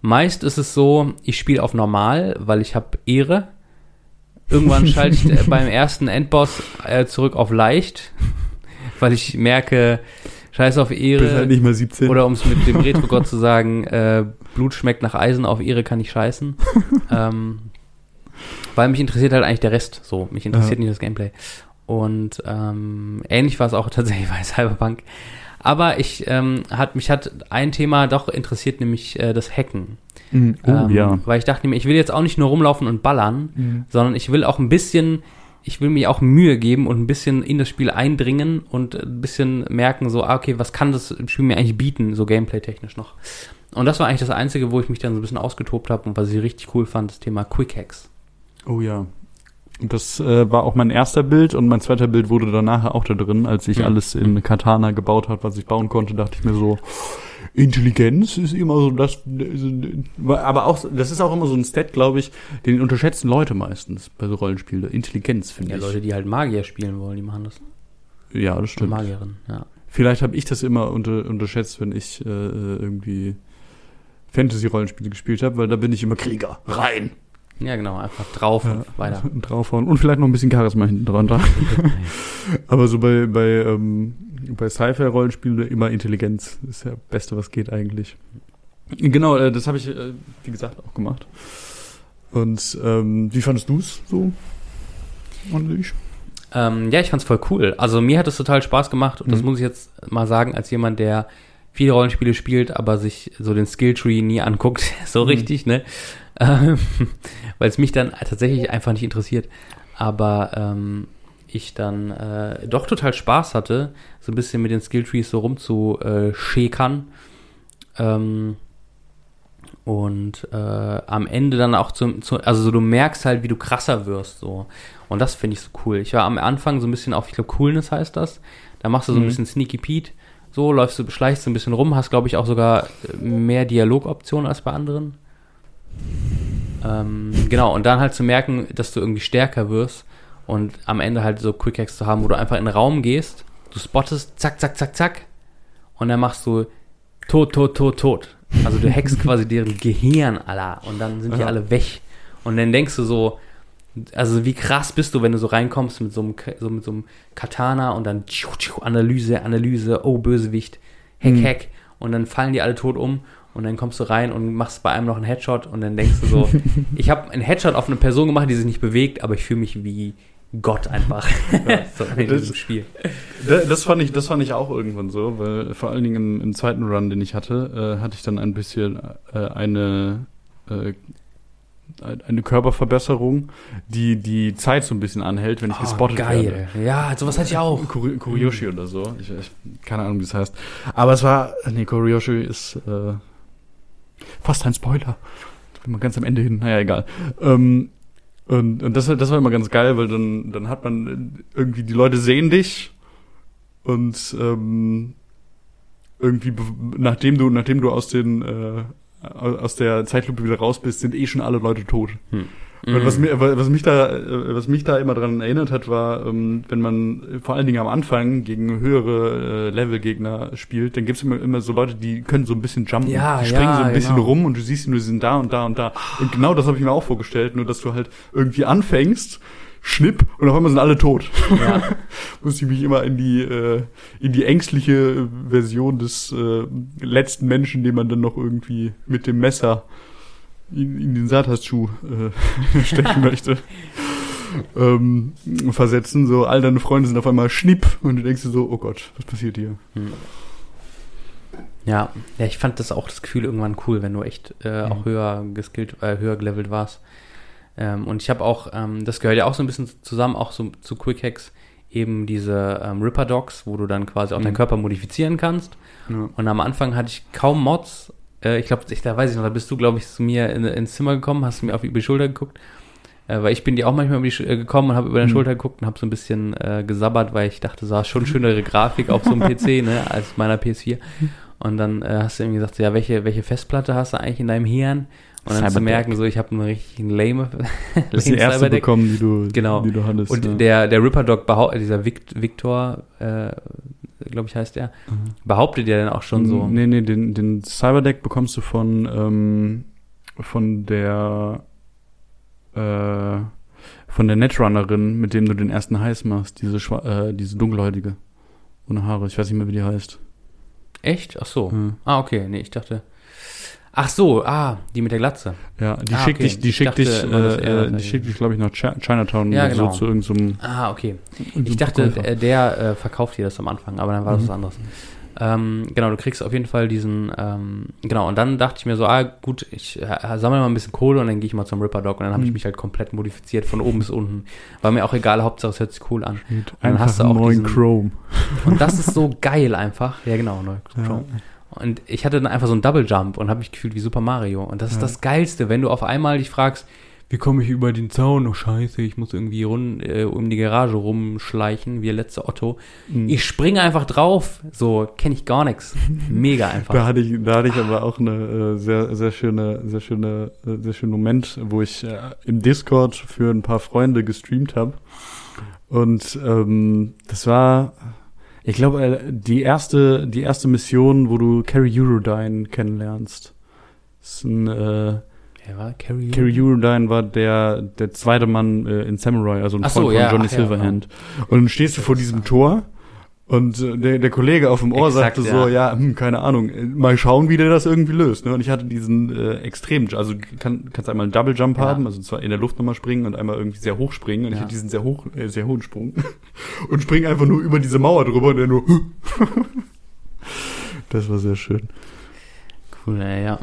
meist ist es so, ich spiele auf normal, weil ich habe Ehre. Irgendwann schalte ich [laughs] beim ersten Endboss äh, zurück auf leicht, [laughs] weil ich merke, scheiß auf Bist Ehre. halt nicht mal 17. Oder um es mit dem [laughs] Retro-Gott zu sagen, äh, Blut schmeckt nach Eisen, auf Ehre kann ich scheißen. ähm, weil mich interessiert halt eigentlich der Rest so. Mich interessiert Ja. nicht das Gameplay. Und ähm, ähnlich war es auch tatsächlich bei Cyberpunk. Aber ich ähm, hat mich hat ein Thema doch interessiert, nämlich äh, das Hacken. Mhm. Oh, ähm, ja. Weil ich dachte mir, ich will jetzt auch nicht nur rumlaufen und ballern, sondern ich will auch ein bisschen, ich will mir auch Mühe geben und ein bisschen in das Spiel eindringen und ein bisschen merken, so, ah, okay, was kann das Spiel mir eigentlich bieten, so gameplay-technisch noch. Und das war eigentlich das Einzige, wo ich mich dann so ein bisschen ausgetobt habe und was ich richtig cool fand, das Thema Quick Hacks. Oh ja. Das äh, war auch mein erster Bild und mein zweiter Bild wurde danach auch da drin, als ich Mhm. alles in Katana gebaut habe, was ich bauen konnte, dachte ich mir so, Intelligenz ist immer so das, aber auch, das ist auch immer so ein Stat, glaube ich, den unterschätzen Leute meistens bei so Rollenspielen. Intelligenz, finde Ja, ich. Leute, die halt Magier spielen wollen, die machen das. ja, das stimmt. Magierin, ja. Vielleicht habe ich das immer unter, unterschätzt, wenn ich äh, irgendwie Fantasy-Rollenspiele gespielt habe, weil da bin ich immer Krieger. Rein! Ja, genau, einfach drauf Ja. und weiter. [laughs] Draufhauen. Und vielleicht noch ein bisschen Charisma hinten dran. dran. [laughs] Aber so bei, bei, ähm, bei Sci-Fi-Rollenspielen immer Intelligenz. ist ja das Beste, was geht eigentlich. Genau, äh, das habe ich, äh, wie gesagt, auch gemacht. Und ähm, wie fandest du es so? Und ich? Ähm, ja, ich fand's voll cool. Also mir hat es total Spaß gemacht und das Mhm. muss ich jetzt mal sagen, als jemand, der viele Rollenspiele spielt, aber sich so den Skilltree nie anguckt, [laughs] so Mhm. richtig, ne? [laughs] Ähm, Weil es mich dann tatsächlich einfach nicht interessiert. Aber ähm, ich dann äh, doch total Spaß hatte, so ein bisschen mit den Skilltrees so rumzuschäkern. Ähm, und äh, am Ende dann auch zum, zu, also so du merkst halt, wie du krasser wirst, so. Und das finde ich so cool. Ich war am Anfang so ein bisschen auf, ich glaube, Coolness heißt das. Da machst du so ein Mhm. bisschen Sneaky Pete, so läufst du, schleichst du ein bisschen rum, hast, glaube ich, auch sogar äh, mehr Dialogoptionen als bei anderen. Ähm, genau, und dann halt zu merken, dass du irgendwie stärker wirst und am Ende halt so Quick Hacks zu haben, wo du einfach in den Raum gehst, du spottest, zack, zack, zack, zack, und dann machst du tot, tot, tot, tot. Also du hackst [laughs] quasi deren Gehirn, Allah, und dann sind die Ja. alle weg. Und dann denkst du so, also wie krass bist du, wenn du so reinkommst mit so einem, so mit so einem Katana und dann tschiu, tschiu, Analyse, Analyse, oh Bösewicht, Hack, Mhm. Hack und dann fallen die alle tot um und dann kommst du rein und machst bei einem noch einen Headshot und dann denkst du so, [laughs] ich habe einen Headshot auf eine Person gemacht, die sich nicht bewegt, aber ich fühle mich wie Gott einfach [laughs] [laughs] so in Das- diesem Spiel. Da- Das fand ich, das fand ich auch irgendwann so, weil vor allen Dingen im, im zweiten Run, den ich hatte, äh, hatte ich dann ein bisschen äh, eine äh, eine Körperverbesserung, die die Zeit so ein bisschen anhält, wenn ich gespottet Oh, geil. werde. Ja, sowas hatte ich auch. Kuri Kurioshi oder so. Ich, ich, keine Ahnung, wie das heißt. Aber es war, nee, Kurioshi ist äh, fast ein Spoiler. Bin mal ganz am Ende hin. Naja, egal. Ähm, und und das, das war immer ganz geil, weil dann, dann hat man irgendwie, die Leute sehen dich und ähm, irgendwie, nachdem du, nachdem du aus den äh, aus der Zeitlupe wieder raus bist, sind eh schon alle Leute tot. Und was, Mhm. mir, was, mich da, äh, was mich da immer dran erinnert hat, war, ähm, wenn man äh, vor allen Dingen am Anfang gegen höhere äh, Levelgegner spielt, dann gibt's immer, immer so Leute, die können so ein bisschen jumpen. Ja, die springen ja, so ein bisschen genau. rum und du siehst nur, sie sind da und da und da. Und genau das habe ich mir auch vorgestellt, nur dass du halt irgendwie anfängst, schnipp und auf einmal sind alle tot. Ja. [laughs] Musste ich mich immer in die, äh, in die ängstliche Version des äh, letzten Menschen, den man dann noch irgendwie mit dem Messer in, in den Satasschuh äh, [laughs] stechen möchte, ähm, versetzen. So, all deine Freunde sind auf einmal schnipp und du denkst dir so, oh Gott, was passiert hier? Ja, ja, ich fand das auch das Gefühl irgendwann cool, wenn du echt äh, auch Mhm. höher geskillt, äh, höher gelevelt warst. Ähm, und ich habe auch, ähm, das gehört ja auch so ein bisschen zusammen, auch so zu Quick Hacks, eben diese ähm, Ripper Dogs, wo du dann quasi auch deinen Mhm. Körper modifizieren kannst. Ja. Und am Anfang hatte ich kaum Mods. Äh, ich glaube, da weiß ich noch, da bist du, glaube ich, zu mir in, ins Zimmer gekommen, hast mir auf über die Schulter geguckt. Äh, weil ich bin dir auch manchmal über die Sch äh, gekommen und habe über deine Mhm. Schulter geguckt und habe so ein bisschen äh, gesabbert, weil ich dachte, so schon schönere Grafik auf so einem PC, [laughs] ne, als meiner PS4. Und dann äh, hast du irgendwie gesagt, ja, welche, welche Festplatte hast du eigentlich in deinem Hirn? Und dann zu Cyberdeck. merken, so, ich habe einen richtigen [laughs] lame, Das ist die lame erste Cyberdeck. bekommen, die du, Genau. die du hattest. Und ja. der, der Ripper Dog behauptet, dieser Vic Victor, äh, glaube ich, heißt der, Mhm. behauptet ja dann auch schon so. Nee, nee, den, den Cyberdeck bekommst du von, ähm, von der, äh, von der Netrunnerin, mit dem du den ersten Heiß machst, diese, schwa äh, diese dunkelhäutige. Ohne Haare, ich weiß nicht mehr, wie die heißt. Echt? Ach so. Ja. Ah, okay. Nee, ich dachte. Ach so, ah, die mit der Glatze. Ja, die Ah, schickt okay. dich, die Ich schickt dachte dich, äh, äh, die schickt dich, glaube ich, nach Chi- Chinatown Ja, genau. so zu irgendeinem. Ah, okay. Ich dachte, Verkäufer. äh, der äh, verkauft dir das am Anfang, aber dann war das Mhm. was anderes. Ähm, genau, du kriegst auf jeden Fall diesen, ähm, genau, und dann dachte ich mir so, ah, gut, ich äh, sammle mal ein bisschen Kohle und dann gehe ich mal zum Ripper Dog und dann habe ich Mhm. mich halt komplett modifiziert von oben bis unten. War mir auch egal, Hauptsache es hört sich cool an. Mit dann einfach hast du auch neuen diesen- Chrome. Und das ist so geil einfach. Ja, genau, neu. Ja. Und ich hatte dann einfach so einen Double Jump und habe mich gefühlt wie Super Mario. Und das ist Ja. das Geilste, wenn du auf einmal dich fragst, wie komme ich über den Zaun? Oh Scheiße, ich muss irgendwie rund, äh, um die Garage rumschleichen, wie der letzte Otto. Mhm. Ich springe einfach drauf. So kenne ich gar nichts. [laughs] Mega Da einfach. hatte ich, da hatte ich aber auch eine äh, sehr, sehr schöne, sehr schöne, äh, sehr schönen Moment, wo ich äh, im Discord für ein paar Freunde gestreamt habe. Und ähm, das war, ich glaube, äh, die erste, die erste Mission, wo du Carrie Eurodyne kennenlernst. Ist ein, äh, Wer war? Carrie? Kerry Eurodyne war der, der zweite Mann äh, in Samurai, also ein Ach Freund so, von ja, Johnny ach ja, Silverhand. Und dann stehst du vor diesem Tor und äh, der, der Kollege auf dem Ohr Exakt, sagte ja. so, ja, hm, keine Ahnung, äh, mal schauen, wie der das irgendwie löst. Ne? Und ich hatte diesen äh, Extrem, also du kann, kannst einmal einen Double Jump Ja. haben, also zwar in der Luft nochmal springen und einmal irgendwie sehr hoch springen. Und ich Ja. hatte diesen sehr hoch, äh, sehr hohen Sprung [laughs] und spring einfach nur über diese Mauer drüber und der nur. [laughs] das war sehr schön. Cool, ey, ja.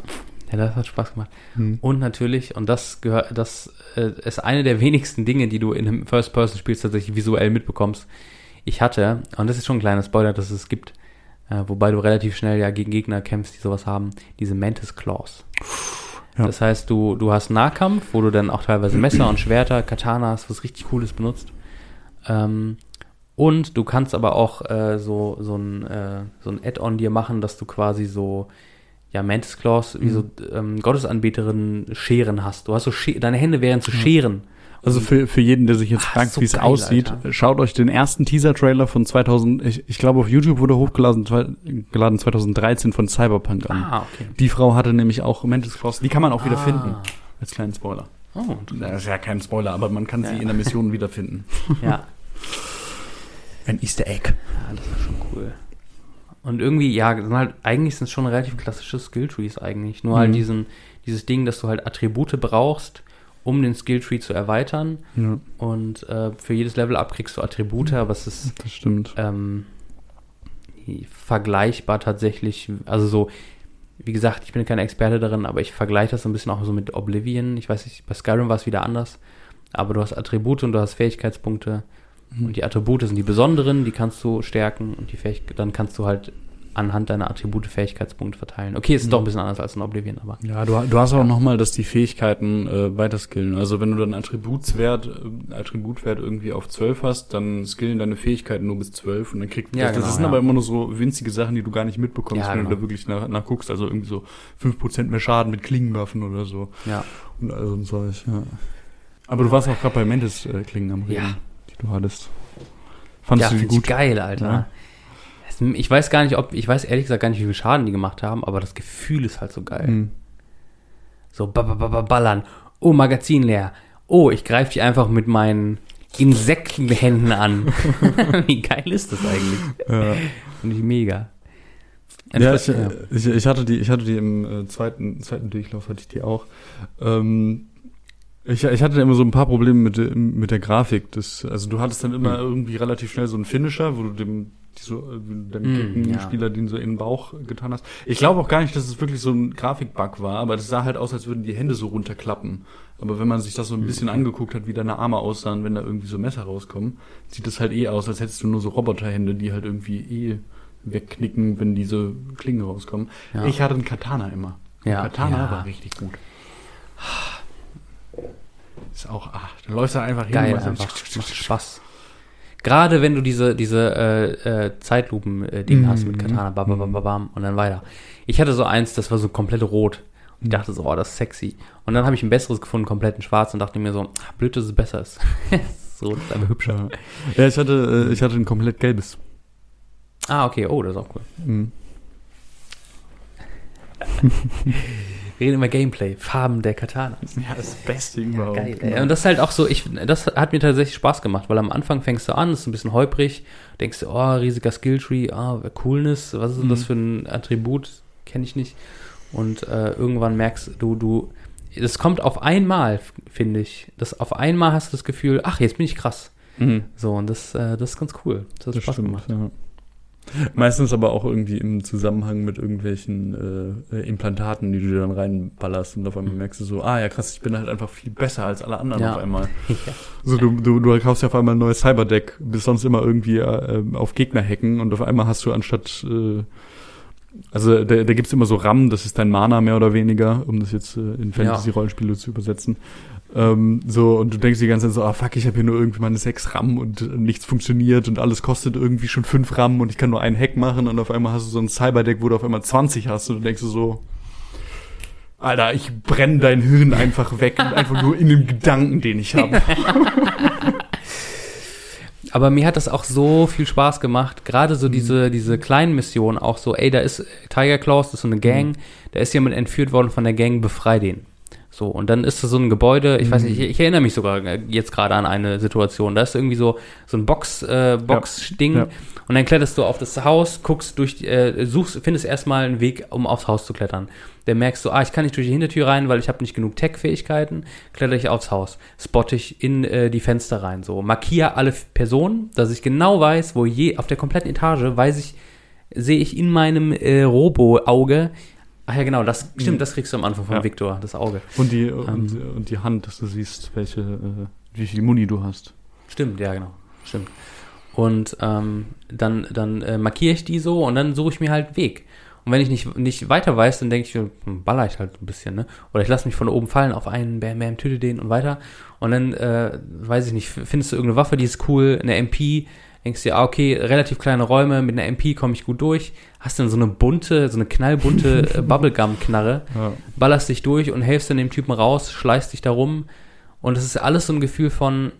Ja, das hat Spaß gemacht. Hm. Und natürlich, und das gehört, das äh, ist eine der wenigsten Dinge, die du in einem First-Person-Spiel tatsächlich visuell mitbekommst. Ich hatte, und das ist schon ein kleiner Spoiler, dass es gibt, äh, wobei du relativ schnell ja gegen Gegner kämpfst, die sowas haben, diese Mantis Claws. Ja. Das heißt, du, du hast Nahkampf, wo du dann auch teilweise Messer und Schwerter, Katanas, was richtig Cooles benutzt. Ähm, und du kannst aber auch äh, so, so ein, äh, so ein Add-on dir machen, dass du quasi so, ja, Mantis Claws, wie so ähm, Gottesanbeterinnen Scheren hast. Du hast so, Sche deine Hände wären zu Scheren. Also für, für jeden, der sich jetzt Ah, fragt, so wie es aussieht, Alter. schaut euch den ersten Teaser-Trailer von 2000, ich, ich glaube auf YouTube wurde hochgeladen geladen 2013 von Cyberpunk an. Ah, okay. Die Frau hatte nämlich auch Mantis Claws, die kann man auch wieder Ah. finden. Als kleinen Spoiler. Oh, Das ist ja kein Spoiler, aber man kann sie Ja. in der Mission wiederfinden. [laughs] ja. Ein Easter Egg. Ja, das ist schon cool. Und irgendwie, ja, sind halt, eigentlich sind es schon relativ klassische Skilltrees eigentlich. Nur halt Mhm. diesen, dieses Ding, dass du halt Attribute brauchst, um den Skilltree zu erweitern. Ja, Und äh, für jedes Level up kriegst du Attribute, aber es ist das stimmt. ähm, vergleichbar tatsächlich. Also so, wie gesagt, ich bin kein Experte darin, aber ich vergleiche das so ein bisschen auch so mit Oblivion. Ich weiß nicht, bei Skyrim war es wieder anders. Aber du hast Attribute und du hast Fähigkeitspunkte. Und die Attribute sind die besonderen, die kannst du stärken und die Fähigkeit, dann kannst du halt anhand deiner Attribute Fähigkeitspunkte verteilen. Okay, es ist doch ein bisschen anders als in Oblivion, aber. Ja, du, du hast auch nochmal, dass die Fähigkeiten äh, weiter skillen. Also wenn du dann Attributswert, äh, Attributwert irgendwie auf 12 hast, dann skillen deine Fähigkeiten nur bis 12 und dann kriegt Ja, das, genau, das sind ja. aber immer nur so winzige Sachen, die du gar nicht mitbekommst, Ja, wenn genau. du da wirklich nach, nachguckst. Also irgendwie so 5% mehr Schaden mit Klingenwaffen oder so. Ja. Und also ein Zeug, ja. Aber du warst auch gerade bei Mantis äh, Klingen am Reden, Ja. die du hattest. Fandest ja, du die gut? geil, Alter. Ja. Es- Ich weiß gar nicht, ob, ich weiß ehrlich gesagt gar nicht, wie viel Schaden die gemacht haben, aber das Gefühl ist halt so geil. Mhm. So ba- ba- ba- ba- ballern. Oh, Magazin leer. Oh, ich greife die einfach mit meinen Insektenhänden an. [laughs] Wie geil ist das eigentlich? Ja. Finde ich mega. Ja, ich, ich, ich hatte die, ich hatte die im äh, zweiten, zweiten Durchlauf hatte ich die auch. Ähm, ich, ich hatte immer so ein paar Probleme mit, der- mit der Grafik. Das, also du hattest dann immer irgendwie relativ schnell so einen Finisher, wo du dem, so, äh, dem Mm, ja. Spieler den so in den Bauch getan hast. Ich glaube auch gar nicht, dass es wirklich so ein Grafikbug war, aber das sah halt aus, als würden die Hände so runterklappen. Aber wenn man sich das so ein bisschen angeguckt hat, wie deine Arme aussahen, wenn da irgendwie so Messer rauskommen, sieht das halt eh aus, als hättest du nur so Roboterhände, die halt irgendwie eh wegknicken, wenn diese Klingen rauskommen. Ja. Ich hatte einen Katana immer. Ja, Katana ja. war richtig gut. Ist auch, ach, dann läufst du einfach hin Geil und machst einfach. Macht Spaß. Gerade wenn du diese, diese äh, äh, Zeitlupen-Ding hast mit Katana, bam, bam, bam, bam, bam, und dann weiter. Ich hatte so eins, das war so komplett rot. Ich dachte so, oh, das ist sexy. Und dann habe ich ein besseres gefunden, komplett in schwarz, und dachte mir so, blöd, dass es besser ist. [laughs] so, das ist aber hübscher. Ja, ich hatte, äh, ich hatte ein komplett gelbes. Ah, okay, oh, das ist auch cool. Mhm. [laughs] Wir reden immer Gameplay, Farben der Katanas. Ja, das Beste überhaupt. Geil, ey. Und das ist halt auch so, ich, das hat mir tatsächlich Spaß gemacht, weil am Anfang fängst du an, ist ein bisschen holprig, denkst du, oh, riesiger Skilltree, ah, Coolness, was ist denn das für ein Attribut? Kenne ich nicht. Und äh, irgendwann merkst du, du, das kommt auf einmal, finde ich. Das auf einmal hast du das Gefühl, ach, jetzt bin ich krass. Mhm. So, und das, äh, das ist ganz cool. Das hat Das Spaß stimmt, gemacht. ja. Meistens aber auch irgendwie im Zusammenhang mit irgendwelchen äh, äh, Implantaten, die du dir dann reinballerst und auf einmal merkst du so, ah ja krass, ich bin halt einfach viel besser als alle anderen Ja. auf einmal. [laughs] Ja. So, du, du, du kaufst ja auf einmal ein neues Cyberdeck, bist sonst immer irgendwie äh, auf Gegner hacken und auf einmal hast du anstatt, äh, also da, da gibt's immer so RAM, das ist dein Mana mehr oder weniger, um das jetzt äh, in Fantasy-Rollenspiele zu übersetzen. Ähm, so, und du denkst die ganze Zeit so, ah fuck, ich habe hier nur irgendwie meine 6 RAM und äh, nichts funktioniert und alles kostet irgendwie schon 5 RAM und ich kann nur einen Hack machen und auf einmal hast du so ein Cyberdeck, wo du auf einmal 20 hast und du denkst du so, Alter, ich brenne dein Hirn einfach weg und einfach nur in dem Gedanken, den ich habe. [laughs] Aber mir hat das auch so viel Spaß gemacht. Gerade so diese, diese kleinen Missionen, auch so, ey, da ist Tiger Claws, das ist so eine Gang, da ist jemand entführt worden von der Gang, befrei den. So, und dann ist da so ein Gebäude, ich weiß nicht, ich, ich erinnere mich sogar äh, jetzt gerade an eine Situation, da ist irgendwie so, so ein Box, äh, Box-Ding Ja. und dann kletterst du auf das Haus, guckst durch, äh, suchst, findest erstmal einen Weg, um aufs Haus zu klettern. Dann merkst du, ah, ich kann nicht durch die Hintertür rein, weil ich habe nicht genug Tech-Fähigkeiten, kletter ich aufs Haus, spotte ich in äh, die Fenster rein, so, markiere alle Personen, dass ich genau weiß, wo je, auf der kompletten Etage, weiß ich, sehe ich in meinem äh, Robo-Auge, ach ja genau, das, stimmt, das kriegst du am Anfang von Ja. Victor, das Auge. Und die, und, und die Hand, dass du siehst, welche, äh, wie viel Muni du hast. Stimmt, ja, genau. Stimmt. Und ähm, dann, dann äh, markiere ich die so und dann suche ich mir halt Weg. Und wenn ich nicht, nicht weiter weiß, dann denke ich, hm, baller ich halt ein bisschen, ne? Oder ich lasse mich von oben fallen auf einen, bam, bam, töte den und weiter. Und dann, äh, weiß ich nicht, findest du irgendeine Waffe, die ist cool, eine MP, denkst dir, ah, okay, relativ kleine Räume, mit einer MP komme ich gut durch. Hast dann so eine bunte, so eine knallbunte [laughs] äh, Bubblegum-Knarre Ja. ballerst dich durch und helfst dann dem Typen raus, schleißt dich da rum. Und es ist alles so ein Gefühl von,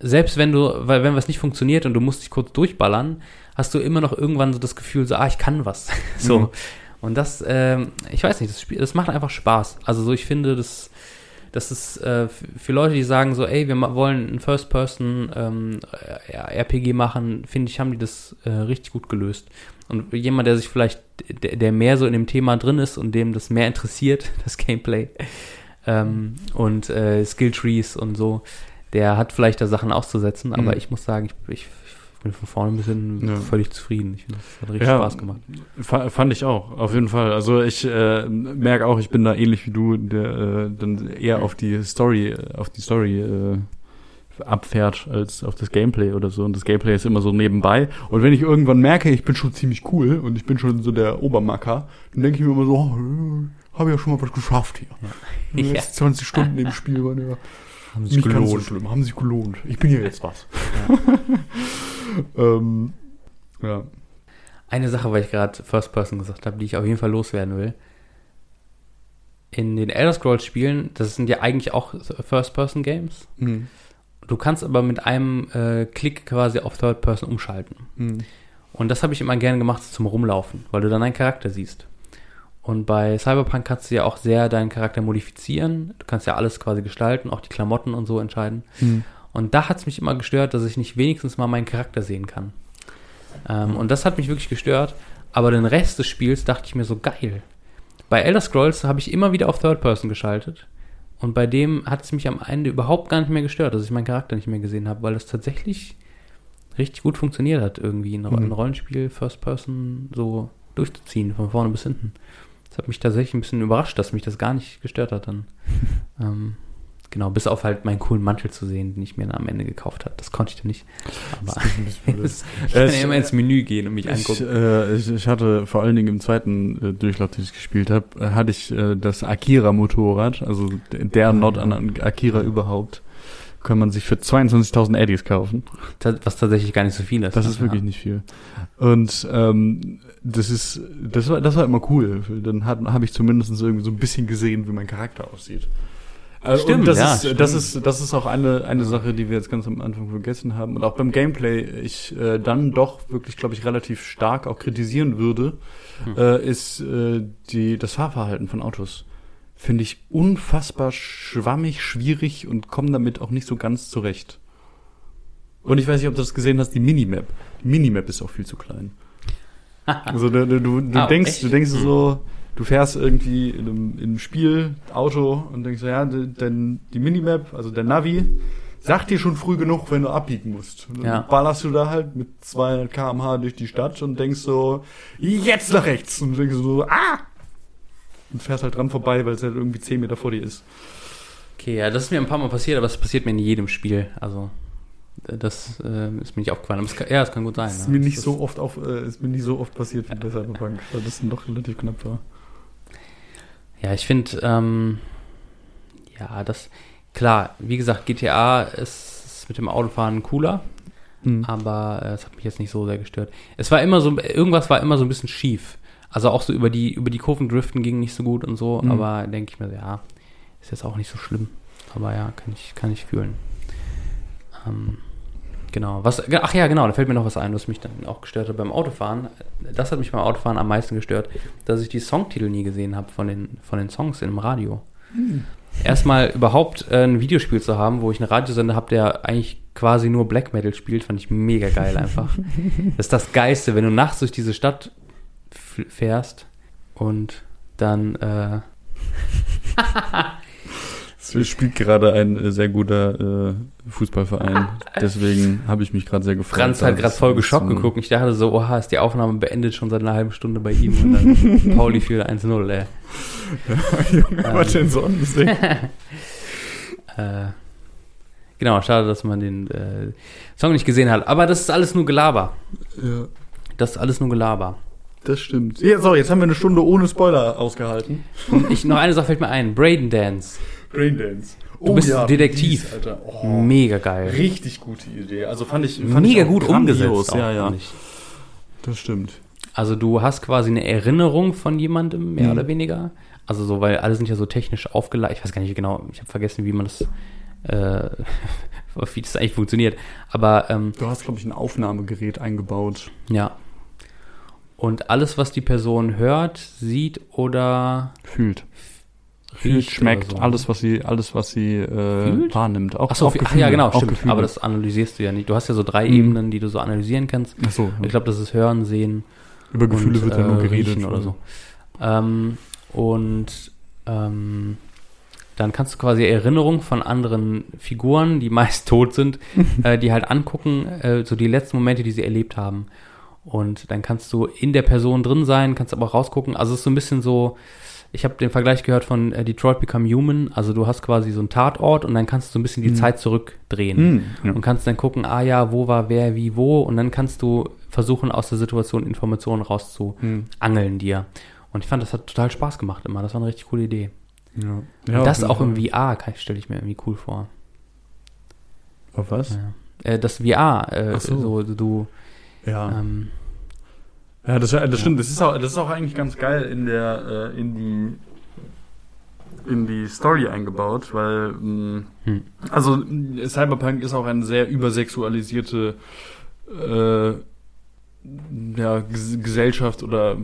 selbst wenn du, weil wenn was nicht funktioniert und du musst dich kurz durchballern, hast du immer noch irgendwann so das Gefühl, so, ah, ich kann was. [laughs] so. Mhm. Und das, ähm, ich weiß nicht, das, Spiel, das macht einfach Spaß. Also so, ich finde, das, das ist äh, für Leute, die sagen so, ey, wir wollen ein First-Person ähm, äh, RPG machen, finde ich, haben die das äh, richtig gut gelöst. Und jemand, der sich vielleicht, der, der mehr so in dem Thema drin ist und dem das mehr interessiert, [laughs] das Gameplay ähm, und äh, Skilltrees und so, der hat vielleicht da Sachen auszusetzen, aber Mhm. ich muss sagen, ich, ich bin von vorne bis hin Ja. völlig zufrieden. Ich finde, das hat richtig Ja. Spaß gemacht. Fa- Fand ich auch, auf jeden Fall. Also ich äh, merke auch, ich bin da ähnlich wie du, der äh, dann eher auf die Story, auf die Story äh, abfährt als auf das Gameplay oder so. Und das Gameplay ist immer so nebenbei. Und wenn ich irgendwann merke, ich bin schon ziemlich cool und ich bin schon so der Obermacker, dann denke ich mir immer so, oh, habe ja schon mal was geschafft hier. [laughs] Die Ja. letzten 20 Stunden im Spiel waren ja Haben nicht ganz so schlimm, haben sich gelohnt. Ich bin hier jetzt was. [laughs] ähm, ja. Eine Sache, weil ich gerade First Person gesagt habe, die ich auf jeden Fall loswerden will. In den Elder Scrolls Spielen, das sind ja eigentlich auch First Person Games. Hm. Du kannst aber mit einem äh, Klick quasi auf Third Person umschalten. Hm. Und das habe ich immer gerne gemacht zum Rumlaufen, weil du dann einen Charakter siehst. Und bei Cyberpunk kannst du ja auch sehr deinen Charakter modifizieren. Du kannst ja alles quasi gestalten, auch die Klamotten und so entscheiden. Hm. Und da hat es mich immer gestört, dass ich nicht wenigstens mal meinen Charakter sehen kann. Ähm, und das hat mich wirklich gestört. Aber den Rest des Spiels dachte ich mir so geil. Bei Elder Scrolls habe ich immer wieder auf Third Person geschaltet. Und bei dem hat es mich am Ende überhaupt gar nicht mehr gestört, dass ich meinen Charakter nicht mehr gesehen habe, weil es tatsächlich richtig gut funktioniert hat, irgendwie ein, Mhm. Rollenspiel First Person so durchzuziehen, von vorne bis hinten. Das hat mich tatsächlich ein bisschen überrascht, dass mich das gar nicht gestört hat dann. [laughs] ähm, genau, bis auf halt meinen coolen Mantel zu sehen, den ich mir dann am Ende gekauft habe. Das konnte ich dann nicht. Aber ich [laughs] kann ja immer ins Menü gehen und mich Ich, angucken. äh, ich, ich hatte vor allen Dingen im zweiten äh, Durchlauf, den ich gespielt habe, äh, hatte ich äh, das Akira-Motorrad, also der Not an an Akira überhaupt, kann man sich für 22.000 Eddies kaufen. Was tatsächlich gar nicht so viel ist. Das ne? ist wirklich Ja. nicht viel. Und ähm, das ist, das war, das war immer cool. Dann habe ich zumindest irgendwie so ein bisschen gesehen, wie mein Charakter aussieht. Äh, Stimmt, und das ja, ist, stimmt. das ist, das ist auch eine, eine Sache, die wir jetzt ganz am Anfang vergessen haben. Und auch beim Gameplay, ich äh, dann doch wirklich, glaube ich, relativ stark auch kritisieren würde, Hm. äh, ist äh, die, das Fahrverhalten von Autos. Finde ich unfassbar schwammig, schwierig und komme damit auch nicht so ganz zurecht. Und ich weiß nicht, ob du das gesehen hast, die Minimap. Die Minimap ist auch viel zu klein. [laughs] Also du, du, du, du Ah, denkst, echt? du denkst so, du fährst irgendwie in einem, in einem Spiel, Auto und denkst so, ja, denn die Minimap, also der Navi, sagt dir schon früh genug, wenn du abbiegen musst. Und dann Ja. ballerst du da halt mit 200 km/h durch die Stadt und denkst so, jetzt nach rechts. Und denkst so, ah! Und fährst halt dran vorbei, weil es halt irgendwie 10 Meter vor dir ist. Okay, ja, das ist mir ein paar Mal passiert, aber es passiert mir in jedem Spiel. Also, das äh, ist mir nicht aufgefallen. Aber es kann, ja, es kann gut sein. Das ist ja. mir nicht Das so oft auf, äh, ist mir nicht so oft passiert wie bei Cyberpunk, weil das dann doch relativ knapp war. Ja, ich finde, ähm, ja, das, klar, wie gesagt, GTA ist, ist mit dem Autofahren cooler, Hm. aber äh, es hat mich jetzt nicht so sehr gestört. Es war immer so, irgendwas war immer so ein bisschen schief. Also auch so über die, über die Kurven driften ging nicht so gut und so, Mhm. aber denke ich mir, ja, ist jetzt auch nicht so schlimm. Aber ja, kann ich, kann ich fühlen. Ähm, Genau. Was, ach ja, genau, da fällt mir noch was ein, was mich dann auch gestört hat beim Autofahren. Das hat mich beim Autofahren am meisten gestört, dass ich die Songtitel nie gesehen habe von den, von den Songs im Radio. Erstmal überhaupt äh, ein Videospiel zu haben, wo ich einen Radiosender habe, der eigentlich quasi nur Black Metal spielt, fand ich mega geil einfach. [laughs] das ist das Geiste, wenn du nachts durch diese Stadt fährst und dann äh, [laughs] Es spielt gerade ein äh, sehr guter äh, Fußballverein. [laughs] Deswegen habe ich mich gerade sehr gefreut. Franz hat gerade voll es geschockt geguckt. Ich dachte so, oha, ist die Aufnahme beendet schon seit einer halben Stunde bei ihm und dann [laughs] Pauli für 1-0, ey. [laughs] Junge, was denn sonst? Äh, genau, schade, dass man den äh, Song nicht gesehen hat. Aber das ist alles nur Gelaber. ja, Das ist alles nur Gelaber. das stimmt. Ja, so, jetzt haben wir eine Stunde ohne Spoiler ausgehalten. Und ich, noch eine Sache fällt mir ein. Braden Dance. Braindance. Du bist Detektiv. Dies, Alter. Oh, Mega geil. richtig gute Idee. Also fand ich fand Mega ich auch gut grandios. umgesetzt. Ja, auch, ja. ich. Das stimmt. Also du hast quasi eine Erinnerung von jemandem, mehr Mhm. oder weniger. Also so, weil alle sind ja so technisch aufgeleitet. Ich weiß gar nicht genau, ich habe vergessen, wie man das, äh, [laughs] wie das eigentlich funktioniert. Aber ähm, Du hast, glaube ich, ein Aufnahmegerät eingebaut. ja. Und alles, was die Person hört, sieht oder Fühlt. Riecht schmeckt, so. alles, was sie, alles, was sie äh, wahrnimmt. Auch, Ach so, auch ach Gefühle, ja, genau, stimmt. Gefühle. Aber das analysierst du ja nicht. Du hast ja so drei Mhm. Ebenen, die du so analysieren kannst. Ach so, Ich glaube, das ist Hören, Sehen über Gefühle und, wird ja nur äh, geredet. oder so. Ähm, und ähm, dann kannst du quasi Erinnerungen von anderen Figuren, die meist [laughs] tot sind, [laughs] äh, die halt angucken, äh, so die letzten Momente, die sie erlebt haben. Und dann kannst du in der Person drin sein, kannst aber auch rausgucken. Also es ist so ein bisschen so, ich habe den Vergleich gehört von äh, Detroit Become Human. Also du hast quasi so einen Tatort und dann kannst du so ein bisschen die Mhm. Zeit zurückdrehen Hm, ja. und kannst dann gucken, ah ja, wo war wer, wie, wo. Und dann kannst du versuchen, aus der Situation Informationen rauszuangeln Hm. dir. Und ich fand, das hat total Spaß gemacht immer. Das war eine richtig coole Idee. Ja. und das auch im VR stelle ich mir irgendwie cool vor. Auf was? Ja. Äh, das VR, äh, Ach so. so. du, Ja. ähm, Ja, das, das stimmt. Das ist, auch, das ist auch eigentlich ganz geil in der äh, in die in die Story eingebaut, weil mh, Hm. also mh, Cyberpunk ist auch eine sehr übersexualisierte äh, ja, Ges Gesellschaft oder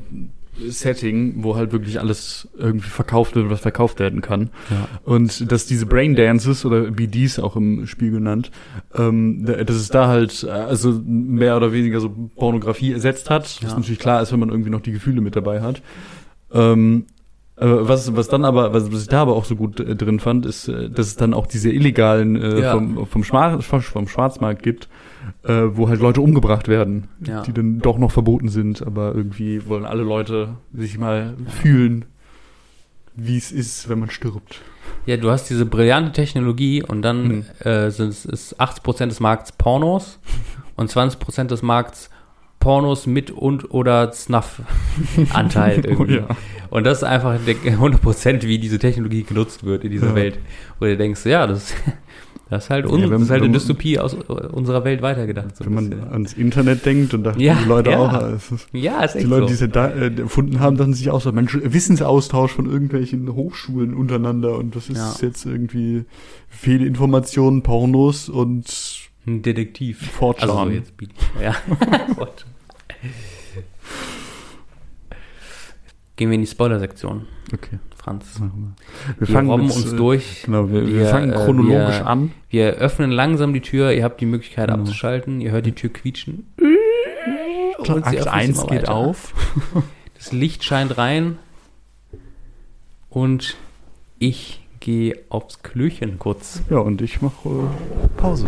Setting, wo halt wirklich alles irgendwie verkauft wird, was verkauft werden kann. ja. Und dass diese Braindances oder BDs auch im Spiel genannt, ähm, da- dass es da halt äh, also mehr oder weniger so Pornografie ersetzt hat, was Ja. natürlich klar ist, wenn man irgendwie noch die Gefühle mit dabei hat. Ähm, äh, was, was dann aber, was, was ich da aber auch so gut äh, drin fand, ist, äh, dass es dann auch diese illegalen äh, Ja. vom, vom, Schmar vom Schwarzmarkt gibt, äh, wo halt Leute umgebracht werden, Ja. die dann doch noch verboten sind, aber irgendwie wollen alle Leute sich mal fühlen, wie es ist, wenn man stirbt. ja, du hast diese brillante Technologie und dann Hm. äh, sind es ist 80% des Markts Pornos [laughs] und 20% des Markts Pornos mit und oder Snuff-Anteil [laughs] irgendwie. Oh ja. Und das ist einfach der 100% wie diese Technologie genutzt wird in dieser Ja. Welt. Wo du denkst, ja, das, das ist halt, un, Ja, das ist halt eine Dystopie aus unserer Welt weitergedacht. So Wenn man bisschen. ans Internet denkt und dachten Ja, die Leute ja. auch, ist, ja, ist die Leute, die so. es da äh, erfunden haben, dachten sich auch so, Mensch, Wissensaustausch von irgendwelchen Hochschulen untereinander und das ist jetzt irgendwie Fehlinformationen, Pornos und Ein Detektiv. Fortran. Also so jetzt. Ja. [laughs] Gehen wir in die Spoiler-Sektion, Okay, Franz. wir. Wir, robben mit, uns äh, durch. Genau, wir, wir Wir, fangen äh, chronologisch wir- an. Wir öffnen langsam die Tür. Ihr habt die Möglichkeit Genau. abzuschalten. Ihr hört die Tür quietschen. Und Akt öffnet sich 1 immer geht auf. [laughs] Das Licht scheint rein. Und ich gehe aufs Klöchen kurz. Ja, und ich mache äh, Pause.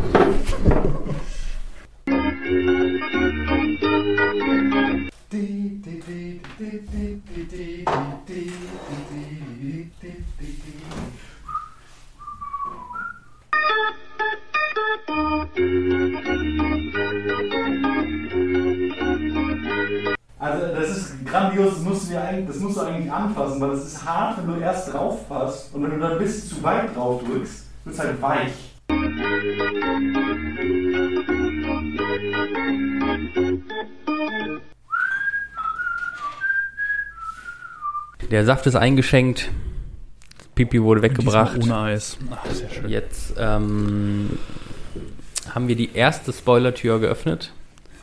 Also das ist grandios, das musst, du dir eigentlich, das musst du eigentlich anfassen, weil es ist hart, wenn du erst drauf passt und wenn du dann ein bisschen zu weit drauf drückst, wird es halt weich. Der Saft ist eingeschenkt. Das Pipi wurde weggebracht. Ohne Eis. Ach, sehr schön. Jetzt ähm, haben wir die erste Spoilertür geöffnet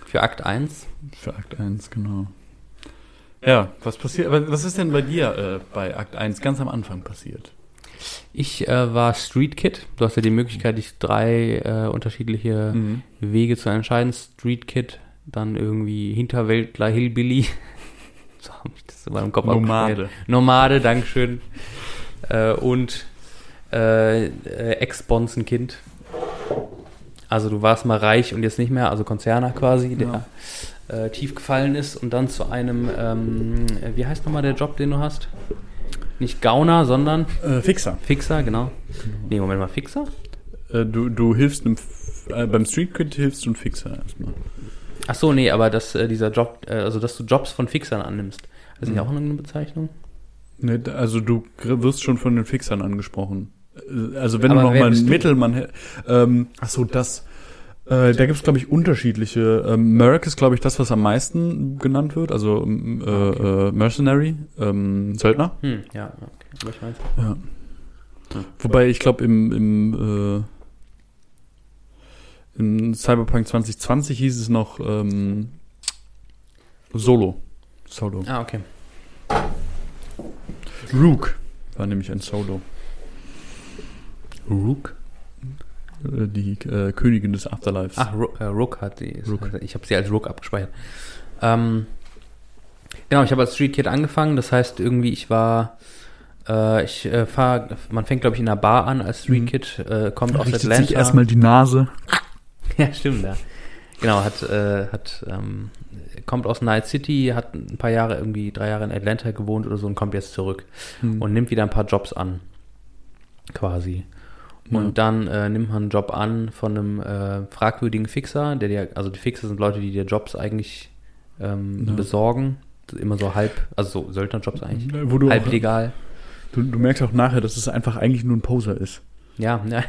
für Akt 1. Für Akt 1, genau. Ja, was passiert, was ist denn bei dir äh, bei Akt 1 ganz am Anfang passiert? Ich äh, war Street Kid. Du hast ja die Möglichkeit, dich drei äh, unterschiedliche Mhm. Wege zu entscheiden. Street Kid, dann irgendwie Hinterwäldler, Hillbilly. [laughs] so habe ich das in meinem Kopf Nomade. Nomade, Dankeschön. Äh, und äh, äh, Ex-Bonzenkind. Also du warst mal reich und jetzt nicht mehr, also Konzerner quasi, der äh, tief gefallen ist und dann zu einem, ähm, äh, wie heißt nochmal der Job, den du hast? Nicht Gauner, sondern Äh, Fixer. Fixer, genau. Nee, Moment mal, Fixer? Äh, du, du hilfst einem, äh, beim Street Kid hilfst du einem Fixer erstmal. Ach so, nee, aber dass äh, dieser Job, äh, also dass du Jobs von Fixern annimmst, das ist nicht Mhm. auch eine Bezeichnung? Ne, d- also du wirst schon von den Fixern angesprochen. Äh, Also wenn Aber du noch wer mal bist einen du? Mittelmann ähm, ach so, das äh, da gibt es, glaube ich, unterschiedliche. Ähm, Merc ist, glaube ich, das, was am meisten genannt wird, also ähm, äh, äh, Mercenary, ähm, Söldner. Hm, ja, okay. Aber ich weiß. Ja. Wobei ich glaube, im, im äh, in Cyberpunk 2020 hieß es noch ähm, Solo. Solo. Ah, okay. Rook war nämlich ein Solo. Rook? Die äh, Königin des Afterlives. Ach, Rook, äh, Rook hat die. Rook. Ich habe sie als Rook abgespeichert. Ähm, genau, ich habe als Street Kid angefangen. Das heißt, irgendwie, ich war. Äh, ich äh, fahr, man fängt, glaube ich, in einer Bar an als Street Mhm. Kid, äh, kommt aus Richtet Atlanta. sich erstmal die Nase. [laughs] Ja, stimmt, ja. Genau, hat, äh, hat, ähm, kommt aus Night City, hat ein paar Jahre, irgendwie drei Jahre in Atlanta gewohnt oder so und kommt jetzt zurück Hm. und nimmt wieder ein paar Jobs an. Quasi. Und Ja. dann äh, nimmt man einen Job an von einem äh, fragwürdigen Fixer, der dir, also die Fixer sind Leute, die dir Jobs eigentlich ähm, Ja. besorgen. Immer so halb, also so Söldnerjobs eigentlich. Wo halb auch, legal. du, du merkst auch nachher, dass es einfach eigentlich nur ein Poser ist. Ja, ja.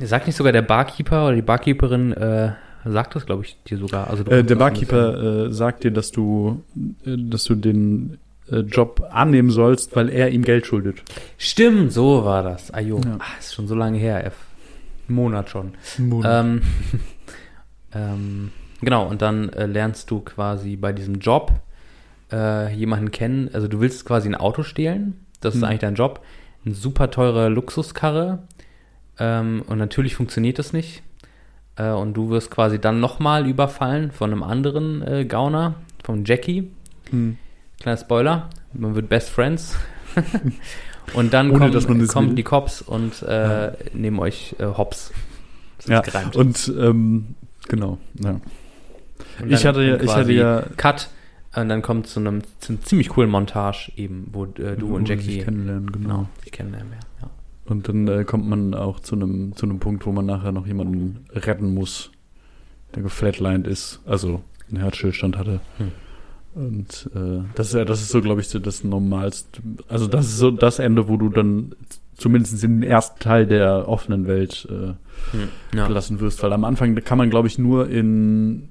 Sagt nicht sogar der Barkeeper oder die Barkeeperin, äh, sagt das, glaube ich, dir sogar. Also Äh, der Barkeeper äh, sagt dir, dass du, äh, dass du den äh, Job annehmen sollst, weil er ihm Geld schuldet. Stimmt, so war das. Ajo, Ja. ah, ist schon so lange her. F. Ein Monat schon. Monat. Ähm, [laughs] ähm, genau, und dann äh, lernst du quasi bei diesem Job äh, jemanden kennen. Also du willst quasi ein Auto stehlen. Das ist Hm. eigentlich dein Job. Eine super teure Luxuskarre. Ähm, und natürlich funktioniert das nicht. Äh, und du wirst quasi dann nochmal überfallen von einem anderen äh, Gauner, von Jackie. Hm. Kleiner Spoiler, man wird Best Friends. [laughs] und dann Ohne, kommen, kommen will. die Cops und äh, Ja. nehmen euch äh, hops. Ja, gereimt. und ähm, genau. Ja. Und Ich hatte ja, ich hatte ja Cut und dann kommt zu einem, zu einem ziemlich coolen Montage eben, wo äh, du wo und Jackie sich kennenlernen, genau. genau, sich kennenlernen. Ja. Und dann äh, kommt man auch zu einem zu einem Punkt, wo man nachher noch jemanden retten muss, der geflatlined ist, also einen Herzstillstand hatte. Hm. Und äh, das ist ja, das ist so, glaube ich, so das Normalste. Also das ist so das Ende, wo du dann zumindest in den ersten Teil der offenen Welt äh, Hm. Ja. gelassen wirst. Weil am Anfang kann man, glaube ich, nur in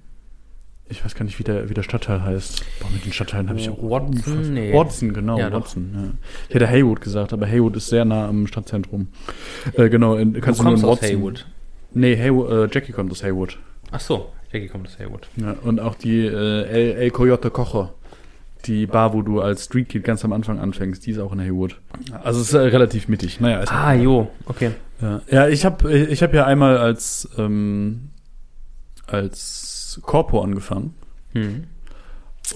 ich weiß gar nicht, wie der, wie der Stadtteil heißt. Boah, mit den Stadtteilen habe ich auch Watson? Nee. Watson, genau, Ja. Watson. Ja. Ich hätte Haywood gesagt, aber Haywood ist sehr nah am Stadtzentrum. Äh, genau, in, Du kannst du, kommst nur in aus Watson. Haywood. Nee, Haywood, äh, Jackie kommt aus Haywood. Ach so, Jackie kommt aus Haywood. Ja, und auch die äh, El, El Coyote Cocher. Die Bar, wo du als Street Kid ganz am Anfang anfängst, die ist auch in Haywood. Also es ist äh, relativ mittig. Naja, ist Ah, jo, okay. ja, ja ich habe ich hab ja einmal als ähm, als Corpo angefangen. Hm.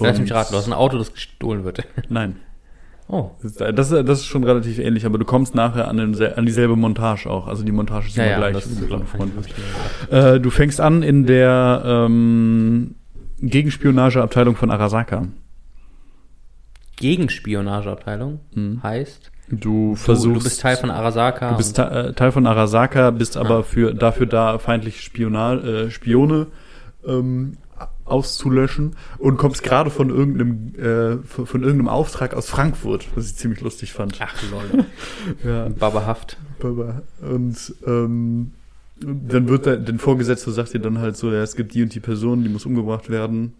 Lass mich raten, du hast ein Auto, das gestohlen wird. Nein, Oh, das, das, ist- schon relativ ähnlich, aber du kommst nachher an, den, an dieselbe Montage auch. Also die Montage ist ja, immer ja, gleich. Äh, du fängst an in der ähm, Gegenspionageabteilung von Arasaka. Gegenspionageabteilung Mhm. heißt, Du versuchst. du bist Teil von Arasaka. Du bist äh, Teil von Arasaka, bist aber Ah. für, dafür da, feindliche Spiona äh, Spione ähm, auszulöschen und kommst gerade von irgendeinem äh, von, von irgendeinem Auftrag aus Frankfurt, was ich ziemlich lustig fand. Ach lol. [laughs] Ja, Babahaft. aber- und ähm, dann wird der, den Vorgesetzter sagt dir dann halt so, ja, es gibt die und die Person, die muss umgebracht werden,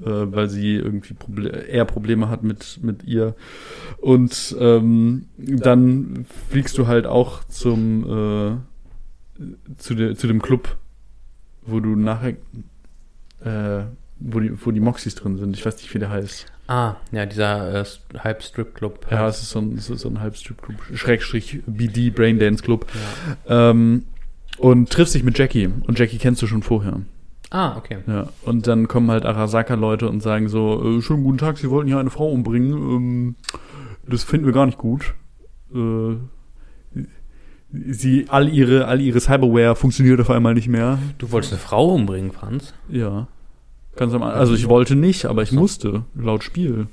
äh, weil sie irgendwie Proble eher Probleme hat mit mit ihr. Und ähm, dann fliegst du halt auch zum äh, zu, de, zu dem Club wo du nachher, äh, wo die, wo die Moxies drin sind. Ich weiß nicht, wie der heißt. Ah, ja, dieser äh, Halb-Strip-Club. Ja, es ist so ein, so, so ein Halbstrip-Club, Schrägstrich BD, Braindance-Club. Ähm, und triffst dich mit Jackie. Und Jackie kennst du schon vorher. Ah, okay. Ja. Und dann kommen halt Arasaka-Leute und sagen so, äh, schönen guten Tag, sie wollten hier eine Frau umbringen. Ähm, das finden wir gar nicht gut. Äh, sie, all ihre, all ihre Cyberware funktioniert auf einmal nicht mehr. Du wolltest eine Frau umbringen, Franz? Ja. Ganz am, also ich wollte nicht, aber ich musste, laut Spiel.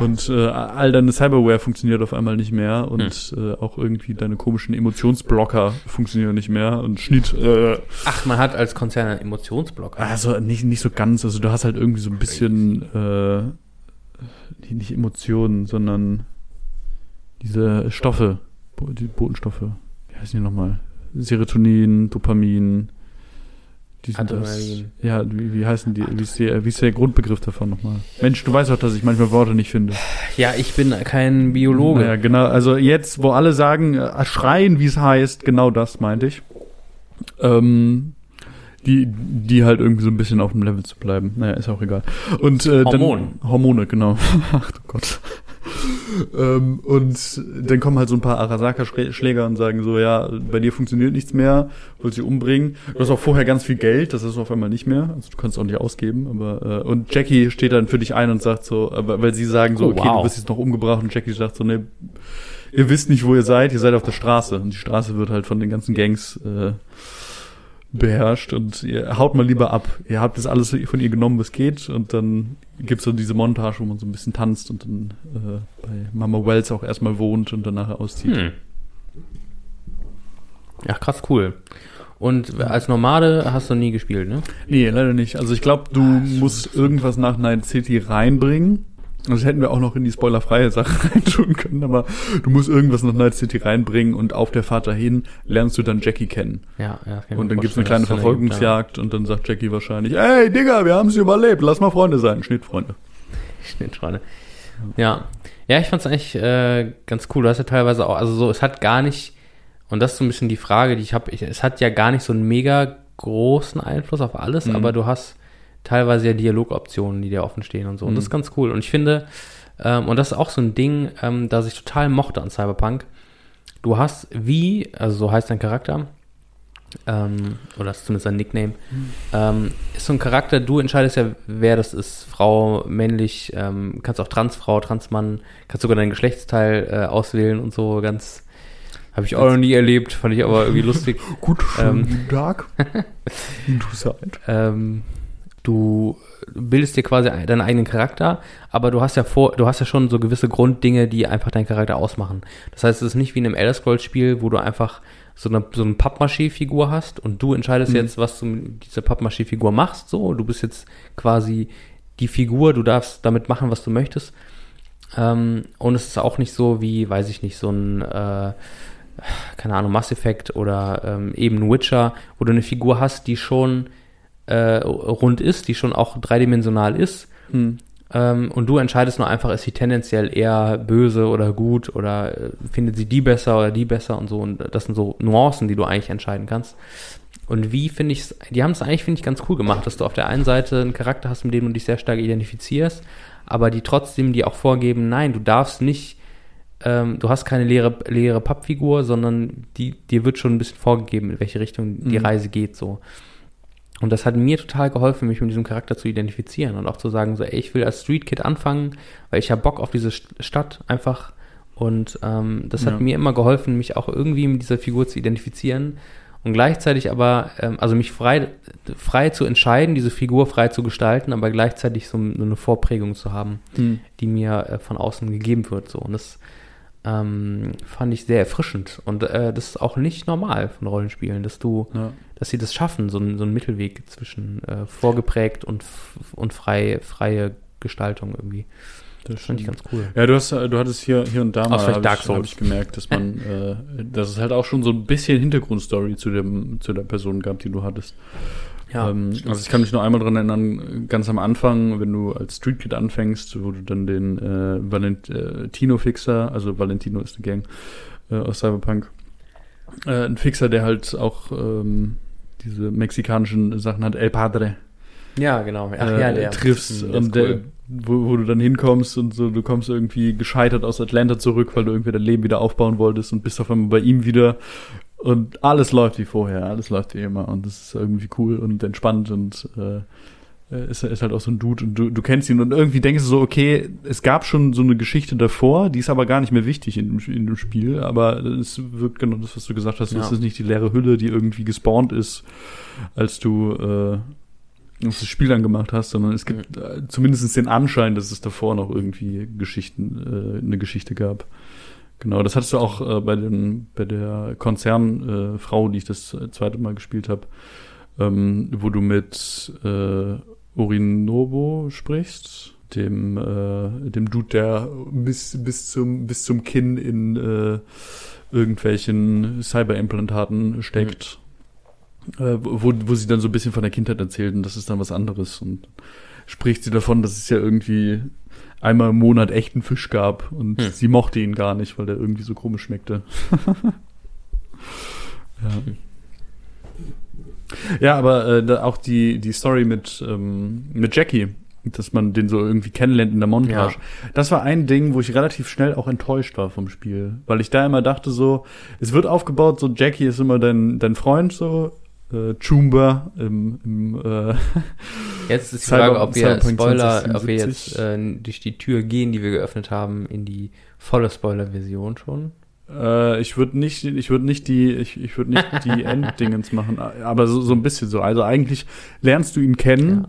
Und äh, all deine Cyberware funktioniert auf einmal nicht mehr und äh, auch irgendwie deine komischen Emotionsblocker funktionieren nicht mehr und Schnitt. Äh, Ach, man hat als Konzern einen Emotionsblocker. also nicht, nicht so ganz, also du hast halt irgendwie so ein bisschen äh, nicht- Emotionen, sondern diese Stoffe, die Botenstoffe. Wie heißen die nochmal? Serotonin, Dopamin. Die sind das, Adrenalin. ja, wie, wie heißen die? Wie ist, der, wie ist der Grundbegriff davon nochmal? Mensch, du weißt doch, dass ich manchmal Worte nicht finde. Ja, ich bin kein Biologe. Ja, genau. Also jetzt, wo alle sagen, äh, schreien, wie es heißt, genau das meinte ich. Ähm, die, die halt irgendwie so ein bisschen auf dem Level zu bleiben. Naja, ist auch egal. Und äh, Hormone. dann Hormone, genau. [laughs] Ach du Gott. Ähm, und dann kommen halt so ein paar Arasaka-Schläger und sagen so, ja, bei dir funktioniert nichts mehr, wollt sie umbringen. Du hast auch vorher ganz viel Geld, das ist auf einmal nicht mehr. Also du kannst auch nicht ausgeben, aber äh, und Jackie steht dann für dich ein und sagt so, aber weil sie sagen so, Oh, okay, wow. du wirst jetzt noch umgebracht und Jackie sagt so, ne, ihr wisst nicht, wo ihr seid, ihr seid auf der Straße. Und die Straße wird halt von den ganzen Gangs äh, beherrscht und ihr haut mal lieber ab. Ihr habt das alles von ihr genommen, was geht und dann gibt's so diese Montage, wo man so ein bisschen tanzt und dann äh, bei Mama Wells auch erstmal wohnt und dann nachher auszieht. Hm. Ja, krass cool. Und als Nomade hast du nie gespielt, ne? Nee, leider nicht. Also ich glaube, du musst irgendwas nach Night City reinbringen. Also das hätten wir auch noch in die spoilerfreie Sache [laughs] reintun können, aber du musst irgendwas nach Night City reinbringen und auf der Fahrt dahin lernst du dann Jackie kennen. Ja, ja. Und dann gibt's eine kleine Verfolgungsjagd und dann sagt Jackie wahrscheinlich, ey Digga, wir haben's überlebt, lass mal Freunde sein. Schnittfreunde. [laughs] Ja. Schnittschreine. Ja. Ja, ich fand's eigentlich äh, ganz cool. Du hast ja teilweise auch, also so, es hat gar nicht, und das ist so ein bisschen die Frage, die ich habe, es hat ja gar nicht so einen mega großen Einfluss auf alles, Mhm. aber du hast teilweise ja Dialogoptionen, die dir offen stehen und so. Und Mhm. das ist ganz cool. Und ich finde, ähm, und das ist auch so ein Ding, ähm, das ich total mochte an Cyberpunk. Du hast wie, also so heißt dein Charakter, ähm, oder das ist zumindest ein Nickname, ähm, ist so ein Charakter, du entscheidest ja, wer das ist, Frau, männlich, ähm, kannst auch Transfrau, Transmann, kannst sogar dein Geschlechtsteil äh, auswählen und so, ganz, habe ich auch noch nie erlebt, fand ich aber irgendwie lustig. [laughs] Gut, schönen guten Tag. Seid. ähm, [laughs] du bildest dir quasi deinen eigenen Charakter, aber du hast ja vor, du hast ja schon so gewisse Grunddinge, die einfach deinen Charakter ausmachen. Das heißt, es ist nicht wie in einem Elder Scrolls Spiel, wo du einfach so eine, so eine Pappmaché-Figur hast und du entscheidest Mhm. jetzt, was du mit dieser Pappmaché-Figur machst, so. Du bist jetzt quasi die Figur, du darfst damit machen, was du möchtest. Ähm, und es ist auch nicht so wie, weiß ich nicht, so ein, äh, keine Ahnung, Mass Effect oder ähm, eben Witcher, wo du eine Figur hast, die schon äh, rund ist, die schon auch dreidimensional ist. Hm. Ähm, und du entscheidest nur einfach, ist sie tendenziell eher böse oder gut oder äh, findet sie die besser oder die besser und so. Und das sind so Nuancen, die du eigentlich entscheiden kannst. Und wie finde ich die haben es eigentlich, finde ich, ganz cool gemacht, dass du auf der einen Seite einen Charakter hast, mit dem du dich sehr stark identifizierst, aber die trotzdem, die auch vorgeben, nein, du darfst nicht, ähm, du hast keine leere, leere Pappfigur, sondern die, dir wird schon ein bisschen vorgegeben, in welche Richtung die Mhm. Reise geht, so. Und das hat mir total geholfen, mich mit diesem Charakter zu identifizieren und auch zu sagen, so, ey, ich will als Street Kid anfangen, weil ich habe Bock auf diese St- Stadt einfach. Und ähm, das Ja. hat mir immer geholfen, mich auch irgendwie mit dieser Figur zu identifizieren und gleichzeitig aber, ähm, also mich frei, frei zu entscheiden, diese Figur frei zu gestalten, aber gleichzeitig so, so eine Vorprägung zu haben, Hm. die mir äh, von außen gegeben wird. So. Und das ähm, fand ich sehr erfrischend. Und äh, das ist auch nicht normal von Rollenspielen, dass du Ja. dass sie das schaffen, so, ein, so einen Mittelweg zwischen äh, vorgeprägt und, und frei, freie Gestaltung irgendwie. Das Fand ich ganz cool. Ja, du hast, du hattest hier, hier und da mal, vielleicht hab Dark ich, hab ich gemerkt, dass man, [laughs] äh, dass es halt auch schon so ein bisschen Hintergrundstory zu dem, zu der Person gab, die du hattest. Ähm, also ich kann mich nur einmal dran erinnern, ganz am Anfang, wenn du als Street Kid anfängst, wo du dann den äh, Valentino-Fixer, also Valentino ist eine Gang äh, aus Cyberpunk, äh, ein Fixer, der halt auch ähm, diese mexikanischen Sachen hat, El Padre Ja, genau. Ach äh, ja, der. triffst Hm, der und cool. der, wo, wo du dann hinkommst und so, du kommst irgendwie gescheitert aus Atlanta zurück, weil du irgendwie dein Leben wieder aufbauen wolltest und bist auf einmal bei ihm wieder und alles läuft wie vorher, alles läuft wie immer. Und das ist irgendwie cool und entspannt und äh, ist, ist halt auch so ein Dude. Und du, du kennst ihn und irgendwie denkst du so, okay, es gab schon so eine Geschichte davor, die ist aber gar nicht mehr wichtig in, dem- in dem Spiel, aber es wirkt genau das, was du gesagt hast, Ja. es ist nicht die leere Hülle, die irgendwie gespawnt ist, als du äh, als das Spiel angemacht hast, sondern es gibt äh, zumindest den Anschein, dass es davor noch irgendwie Geschichten, äh, eine Geschichte gab. Genau, das hattest du auch äh, bei den bei der Konzernfrau, äh, die ich das zweite Mal gespielt habe, ähm, wo du mit äh, Orinobo sprichst, dem äh, dem Dude, der bis bis zum bis zum Kinn in äh, irgendwelchen Cyberimplantaten steckt. Äh, wo, wo sie dann so ein bisschen von der Kindheit erzählt und das ist dann was anderes und spricht sie davon, dass es ja irgendwie einmal im Monat echten Fisch gab und Hm. sie mochte ihn gar nicht, weil der irgendwie so komisch schmeckte. [laughs] ja. ja, aber äh, da auch die, die Story mit, ähm, mit Jackie, dass man den so irgendwie kennenlernt in der Montage. Das war ein Ding, wo ich relativ schnell auch enttäuscht war vom Spiel, weil ich da immer dachte so, es wird aufgebaut, so Jackie ist immer dein, dein Freund so, äh, Chumba im, im äh, [laughs] Jetzt ist die Cyber- Frage, ob wir Cyberpunk Spoiler, 2077. ob wir jetzt äh, durch die Tür gehen, die wir geöffnet haben, in die volle Spoiler-Version schon. Äh, ich würde nicht, ich würde nicht die, ich, ich würde nicht die [laughs] Enddingens machen, aber so, so ein bisschen so. Also eigentlich lernst du ihn kennen. Ja.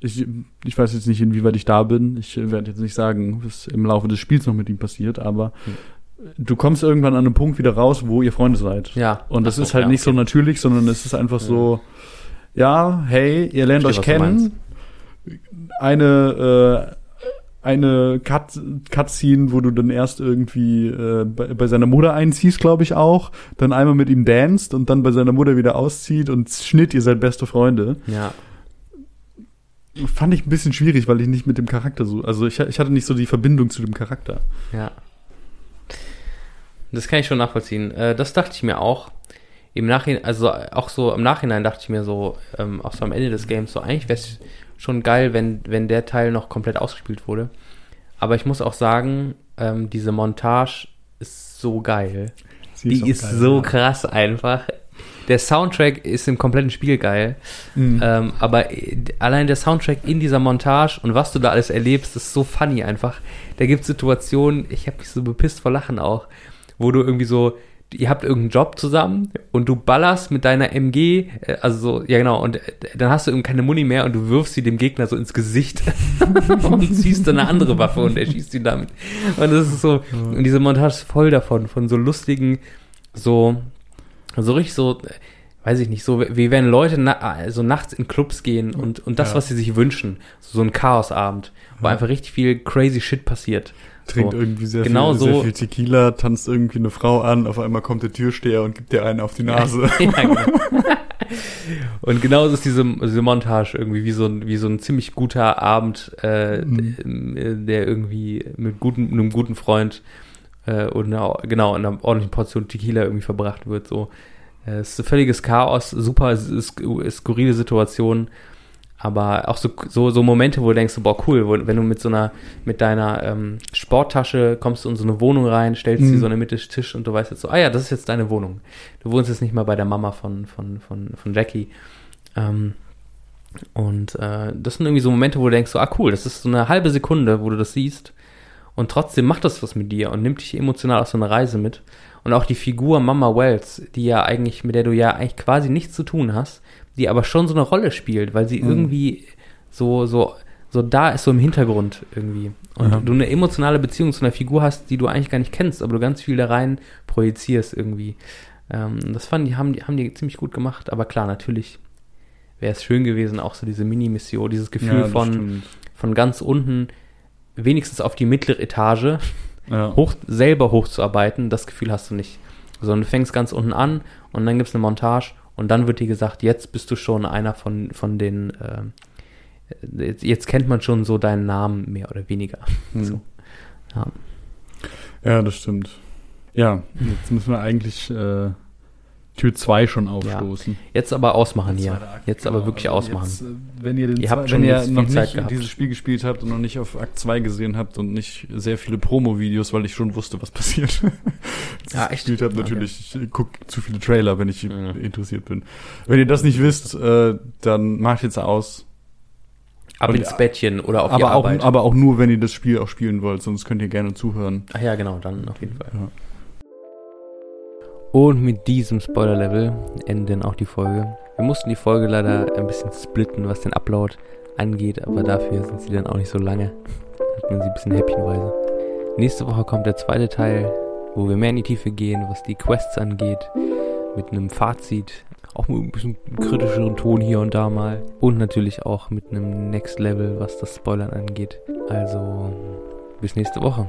Ich, ich weiß jetzt nicht, inwieweit ich da bin. Ich werde jetzt nicht sagen, was im Laufe des Spiels noch mit ihm passiert, aber Hm. Du kommst irgendwann an einem Punkt wieder raus, wo ihr Freunde seid. Ja. Und das so, ist halt ja, nicht so okay. natürlich, sondern es ist einfach so, ja, hey, ihr lernt Verstehe, euch kennen. Eine, äh, eine Cut, Cutscene, wo du dann erst irgendwie äh, bei, bei seiner Mutter einziehst, glaube ich auch, dann einmal mit ihm danst und dann bei seiner Mutter wieder auszieht und Schnitt, ihr seid beste Freunde. Ja. Fand ich ein bisschen schwierig, weil ich nicht mit dem Charakter so, also ich, ich hatte nicht so die Verbindung zu dem Charakter. Ja. Das kann ich schon nachvollziehen. Äh, das dachte ich mir auch. Im Nachhinein, also auch so im Nachhinein dachte ich mir so, ähm, auch so am Ende des Games, so eigentlich wäre es schon geil, wenn, wenn der Teil noch komplett ausgespielt wurde. Aber ich muss auch sagen, ähm, diese Montage ist so geil. Sie Die ist geil, so ja. krass einfach. Der Soundtrack ist im kompletten Spiel geil. Mhm. Ähm, aber äh, allein der Soundtrack in dieser Montage und was du da alles erlebst, ist so funny einfach. Da gibt Situationen, ich habe mich so bepisst vor Lachen auch, wo du irgendwie so, ihr habt irgendeinen Job zusammen und du ballerst mit deiner MG, äh, also so, ja genau, und äh, dann hast du irgendwie keine Muni mehr und du wirfst sie dem Gegner so ins Gesicht [laughs] und ziehst dann eine andere Waffe und er schießt ihn damit. Und das ist so, und diese Montage ist voll davon, von so lustigen, so, so richtig so, äh, weiß ich nicht, so wie wenn Leute na, so nachts in Clubs gehen und, und das, Ja. was sie sich wünschen, so ein Chaosabend, wo Ja. einfach richtig viel crazy Shit passiert. Trinkt So. irgendwie sehr, Genau viel, sehr so- viel Tequila, tanzt irgendwie eine Frau an, auf einmal kommt der Türsteher und gibt dir einen auf die Nase. [laughs] ja, genau. [laughs] Und genauso ist diese, diese Montage irgendwie wie so ein, wie so ein ziemlich guter Abend, äh, Mhm. d- der irgendwie mit guten, einem guten Freund äh, und einer, genau, einer ordentlichen Portion Tequila irgendwie verbracht wird. So. Äh, es ist völliges Chaos, super skurrile Situation. Aber auch so, so, so Momente, wo du denkst, boah, cool, wo, wenn du mit so einer, mit deiner ähm, Sporttasche kommst du in so eine Wohnung rein, stellst sie Mhm. so in der Mitte des Tisch und du weißt jetzt so, ah ja, das ist jetzt deine Wohnung. Du wohnst jetzt nicht mal bei der Mama von, von, von, von Jackie. Ähm, und äh, das sind irgendwie so Momente, wo du denkst, so, ah cool, das ist so eine halbe Sekunde, wo du das siehst. Und trotzdem macht das was mit dir und nimmt dich emotional auf so eine Reise mit. Und auch die Figur Mama Wells, die ja eigentlich, mit der du ja eigentlich quasi nichts zu tun hast, die aber schon so eine Rolle spielt, weil sie Mhm. irgendwie so, so, so da ist, so im Hintergrund irgendwie. Und Ja. du eine emotionale Beziehung zu einer Figur hast, die du eigentlich gar nicht kennst, aber du ganz viel da rein projizierst irgendwie. Ähm, das fand die, haben die, haben die ziemlich gut gemacht, aber klar, natürlich wäre es schön gewesen, auch so diese Mini-Mission, dieses Gefühl das von, stimmt. von ganz unten wenigstens auf die mittlere Etage Ja. hoch, selber hochzuarbeiten, das Gefühl hast du nicht. Sondern du fängst ganz unten an und dann gibt es eine Montage und dann wird dir gesagt, jetzt bist du schon einer von, von den, ähm, jetzt, jetzt kennt man schon so deinen Namen mehr oder weniger. Mhm. So. Ja. Ja, das stimmt. Ja, jetzt müssen wir eigentlich äh, Tür 2 schon aufstoßen. Jetzt aber ausmachen hier. Akt, Jetzt aber genau. wirklich Also ausmachen. Jetzt, äh, wenn ihr, den Ihr habt schon wenn ihr noch Zeit nicht gehabt. dieses Spiel gespielt habt und noch nicht auf Akt 2 gesehen habt und nicht sehr viele Promo-Videos, weil ich schon wusste, was passiert. Ich [laughs] echt? gespielt habe, Okay. natürlich, ich gucke zu viele Trailer, wenn ich Ja. interessiert bin. Wenn ihr das nicht wisst, äh, dann macht jetzt aus. Ab Und- ins Bettchen oder auf die aber, auch, Arbeit. aber auch nur, wenn ihr das Spiel auch spielen wollt, sonst könnt ihr gerne zuhören. Ach ja, genau, dann auf jeden Fall. Ja. Und mit diesem Spoiler-Level endet dann auch die Folge. Wir mussten die Folge leider ein bisschen splitten, was den Upload angeht, aber dafür sind sie dann auch nicht so lange. Hat man sie ein bisschen häppchenweise. Nächste Woche kommt der zweite Teil, wo wir mehr in die Tiefe gehen, was die Quests angeht, mit einem Fazit, auch mit ein bisschen kritischeren Ton hier und da mal und natürlich auch mit einem Next Level, was das Spoilern angeht. Also bis nächste Woche.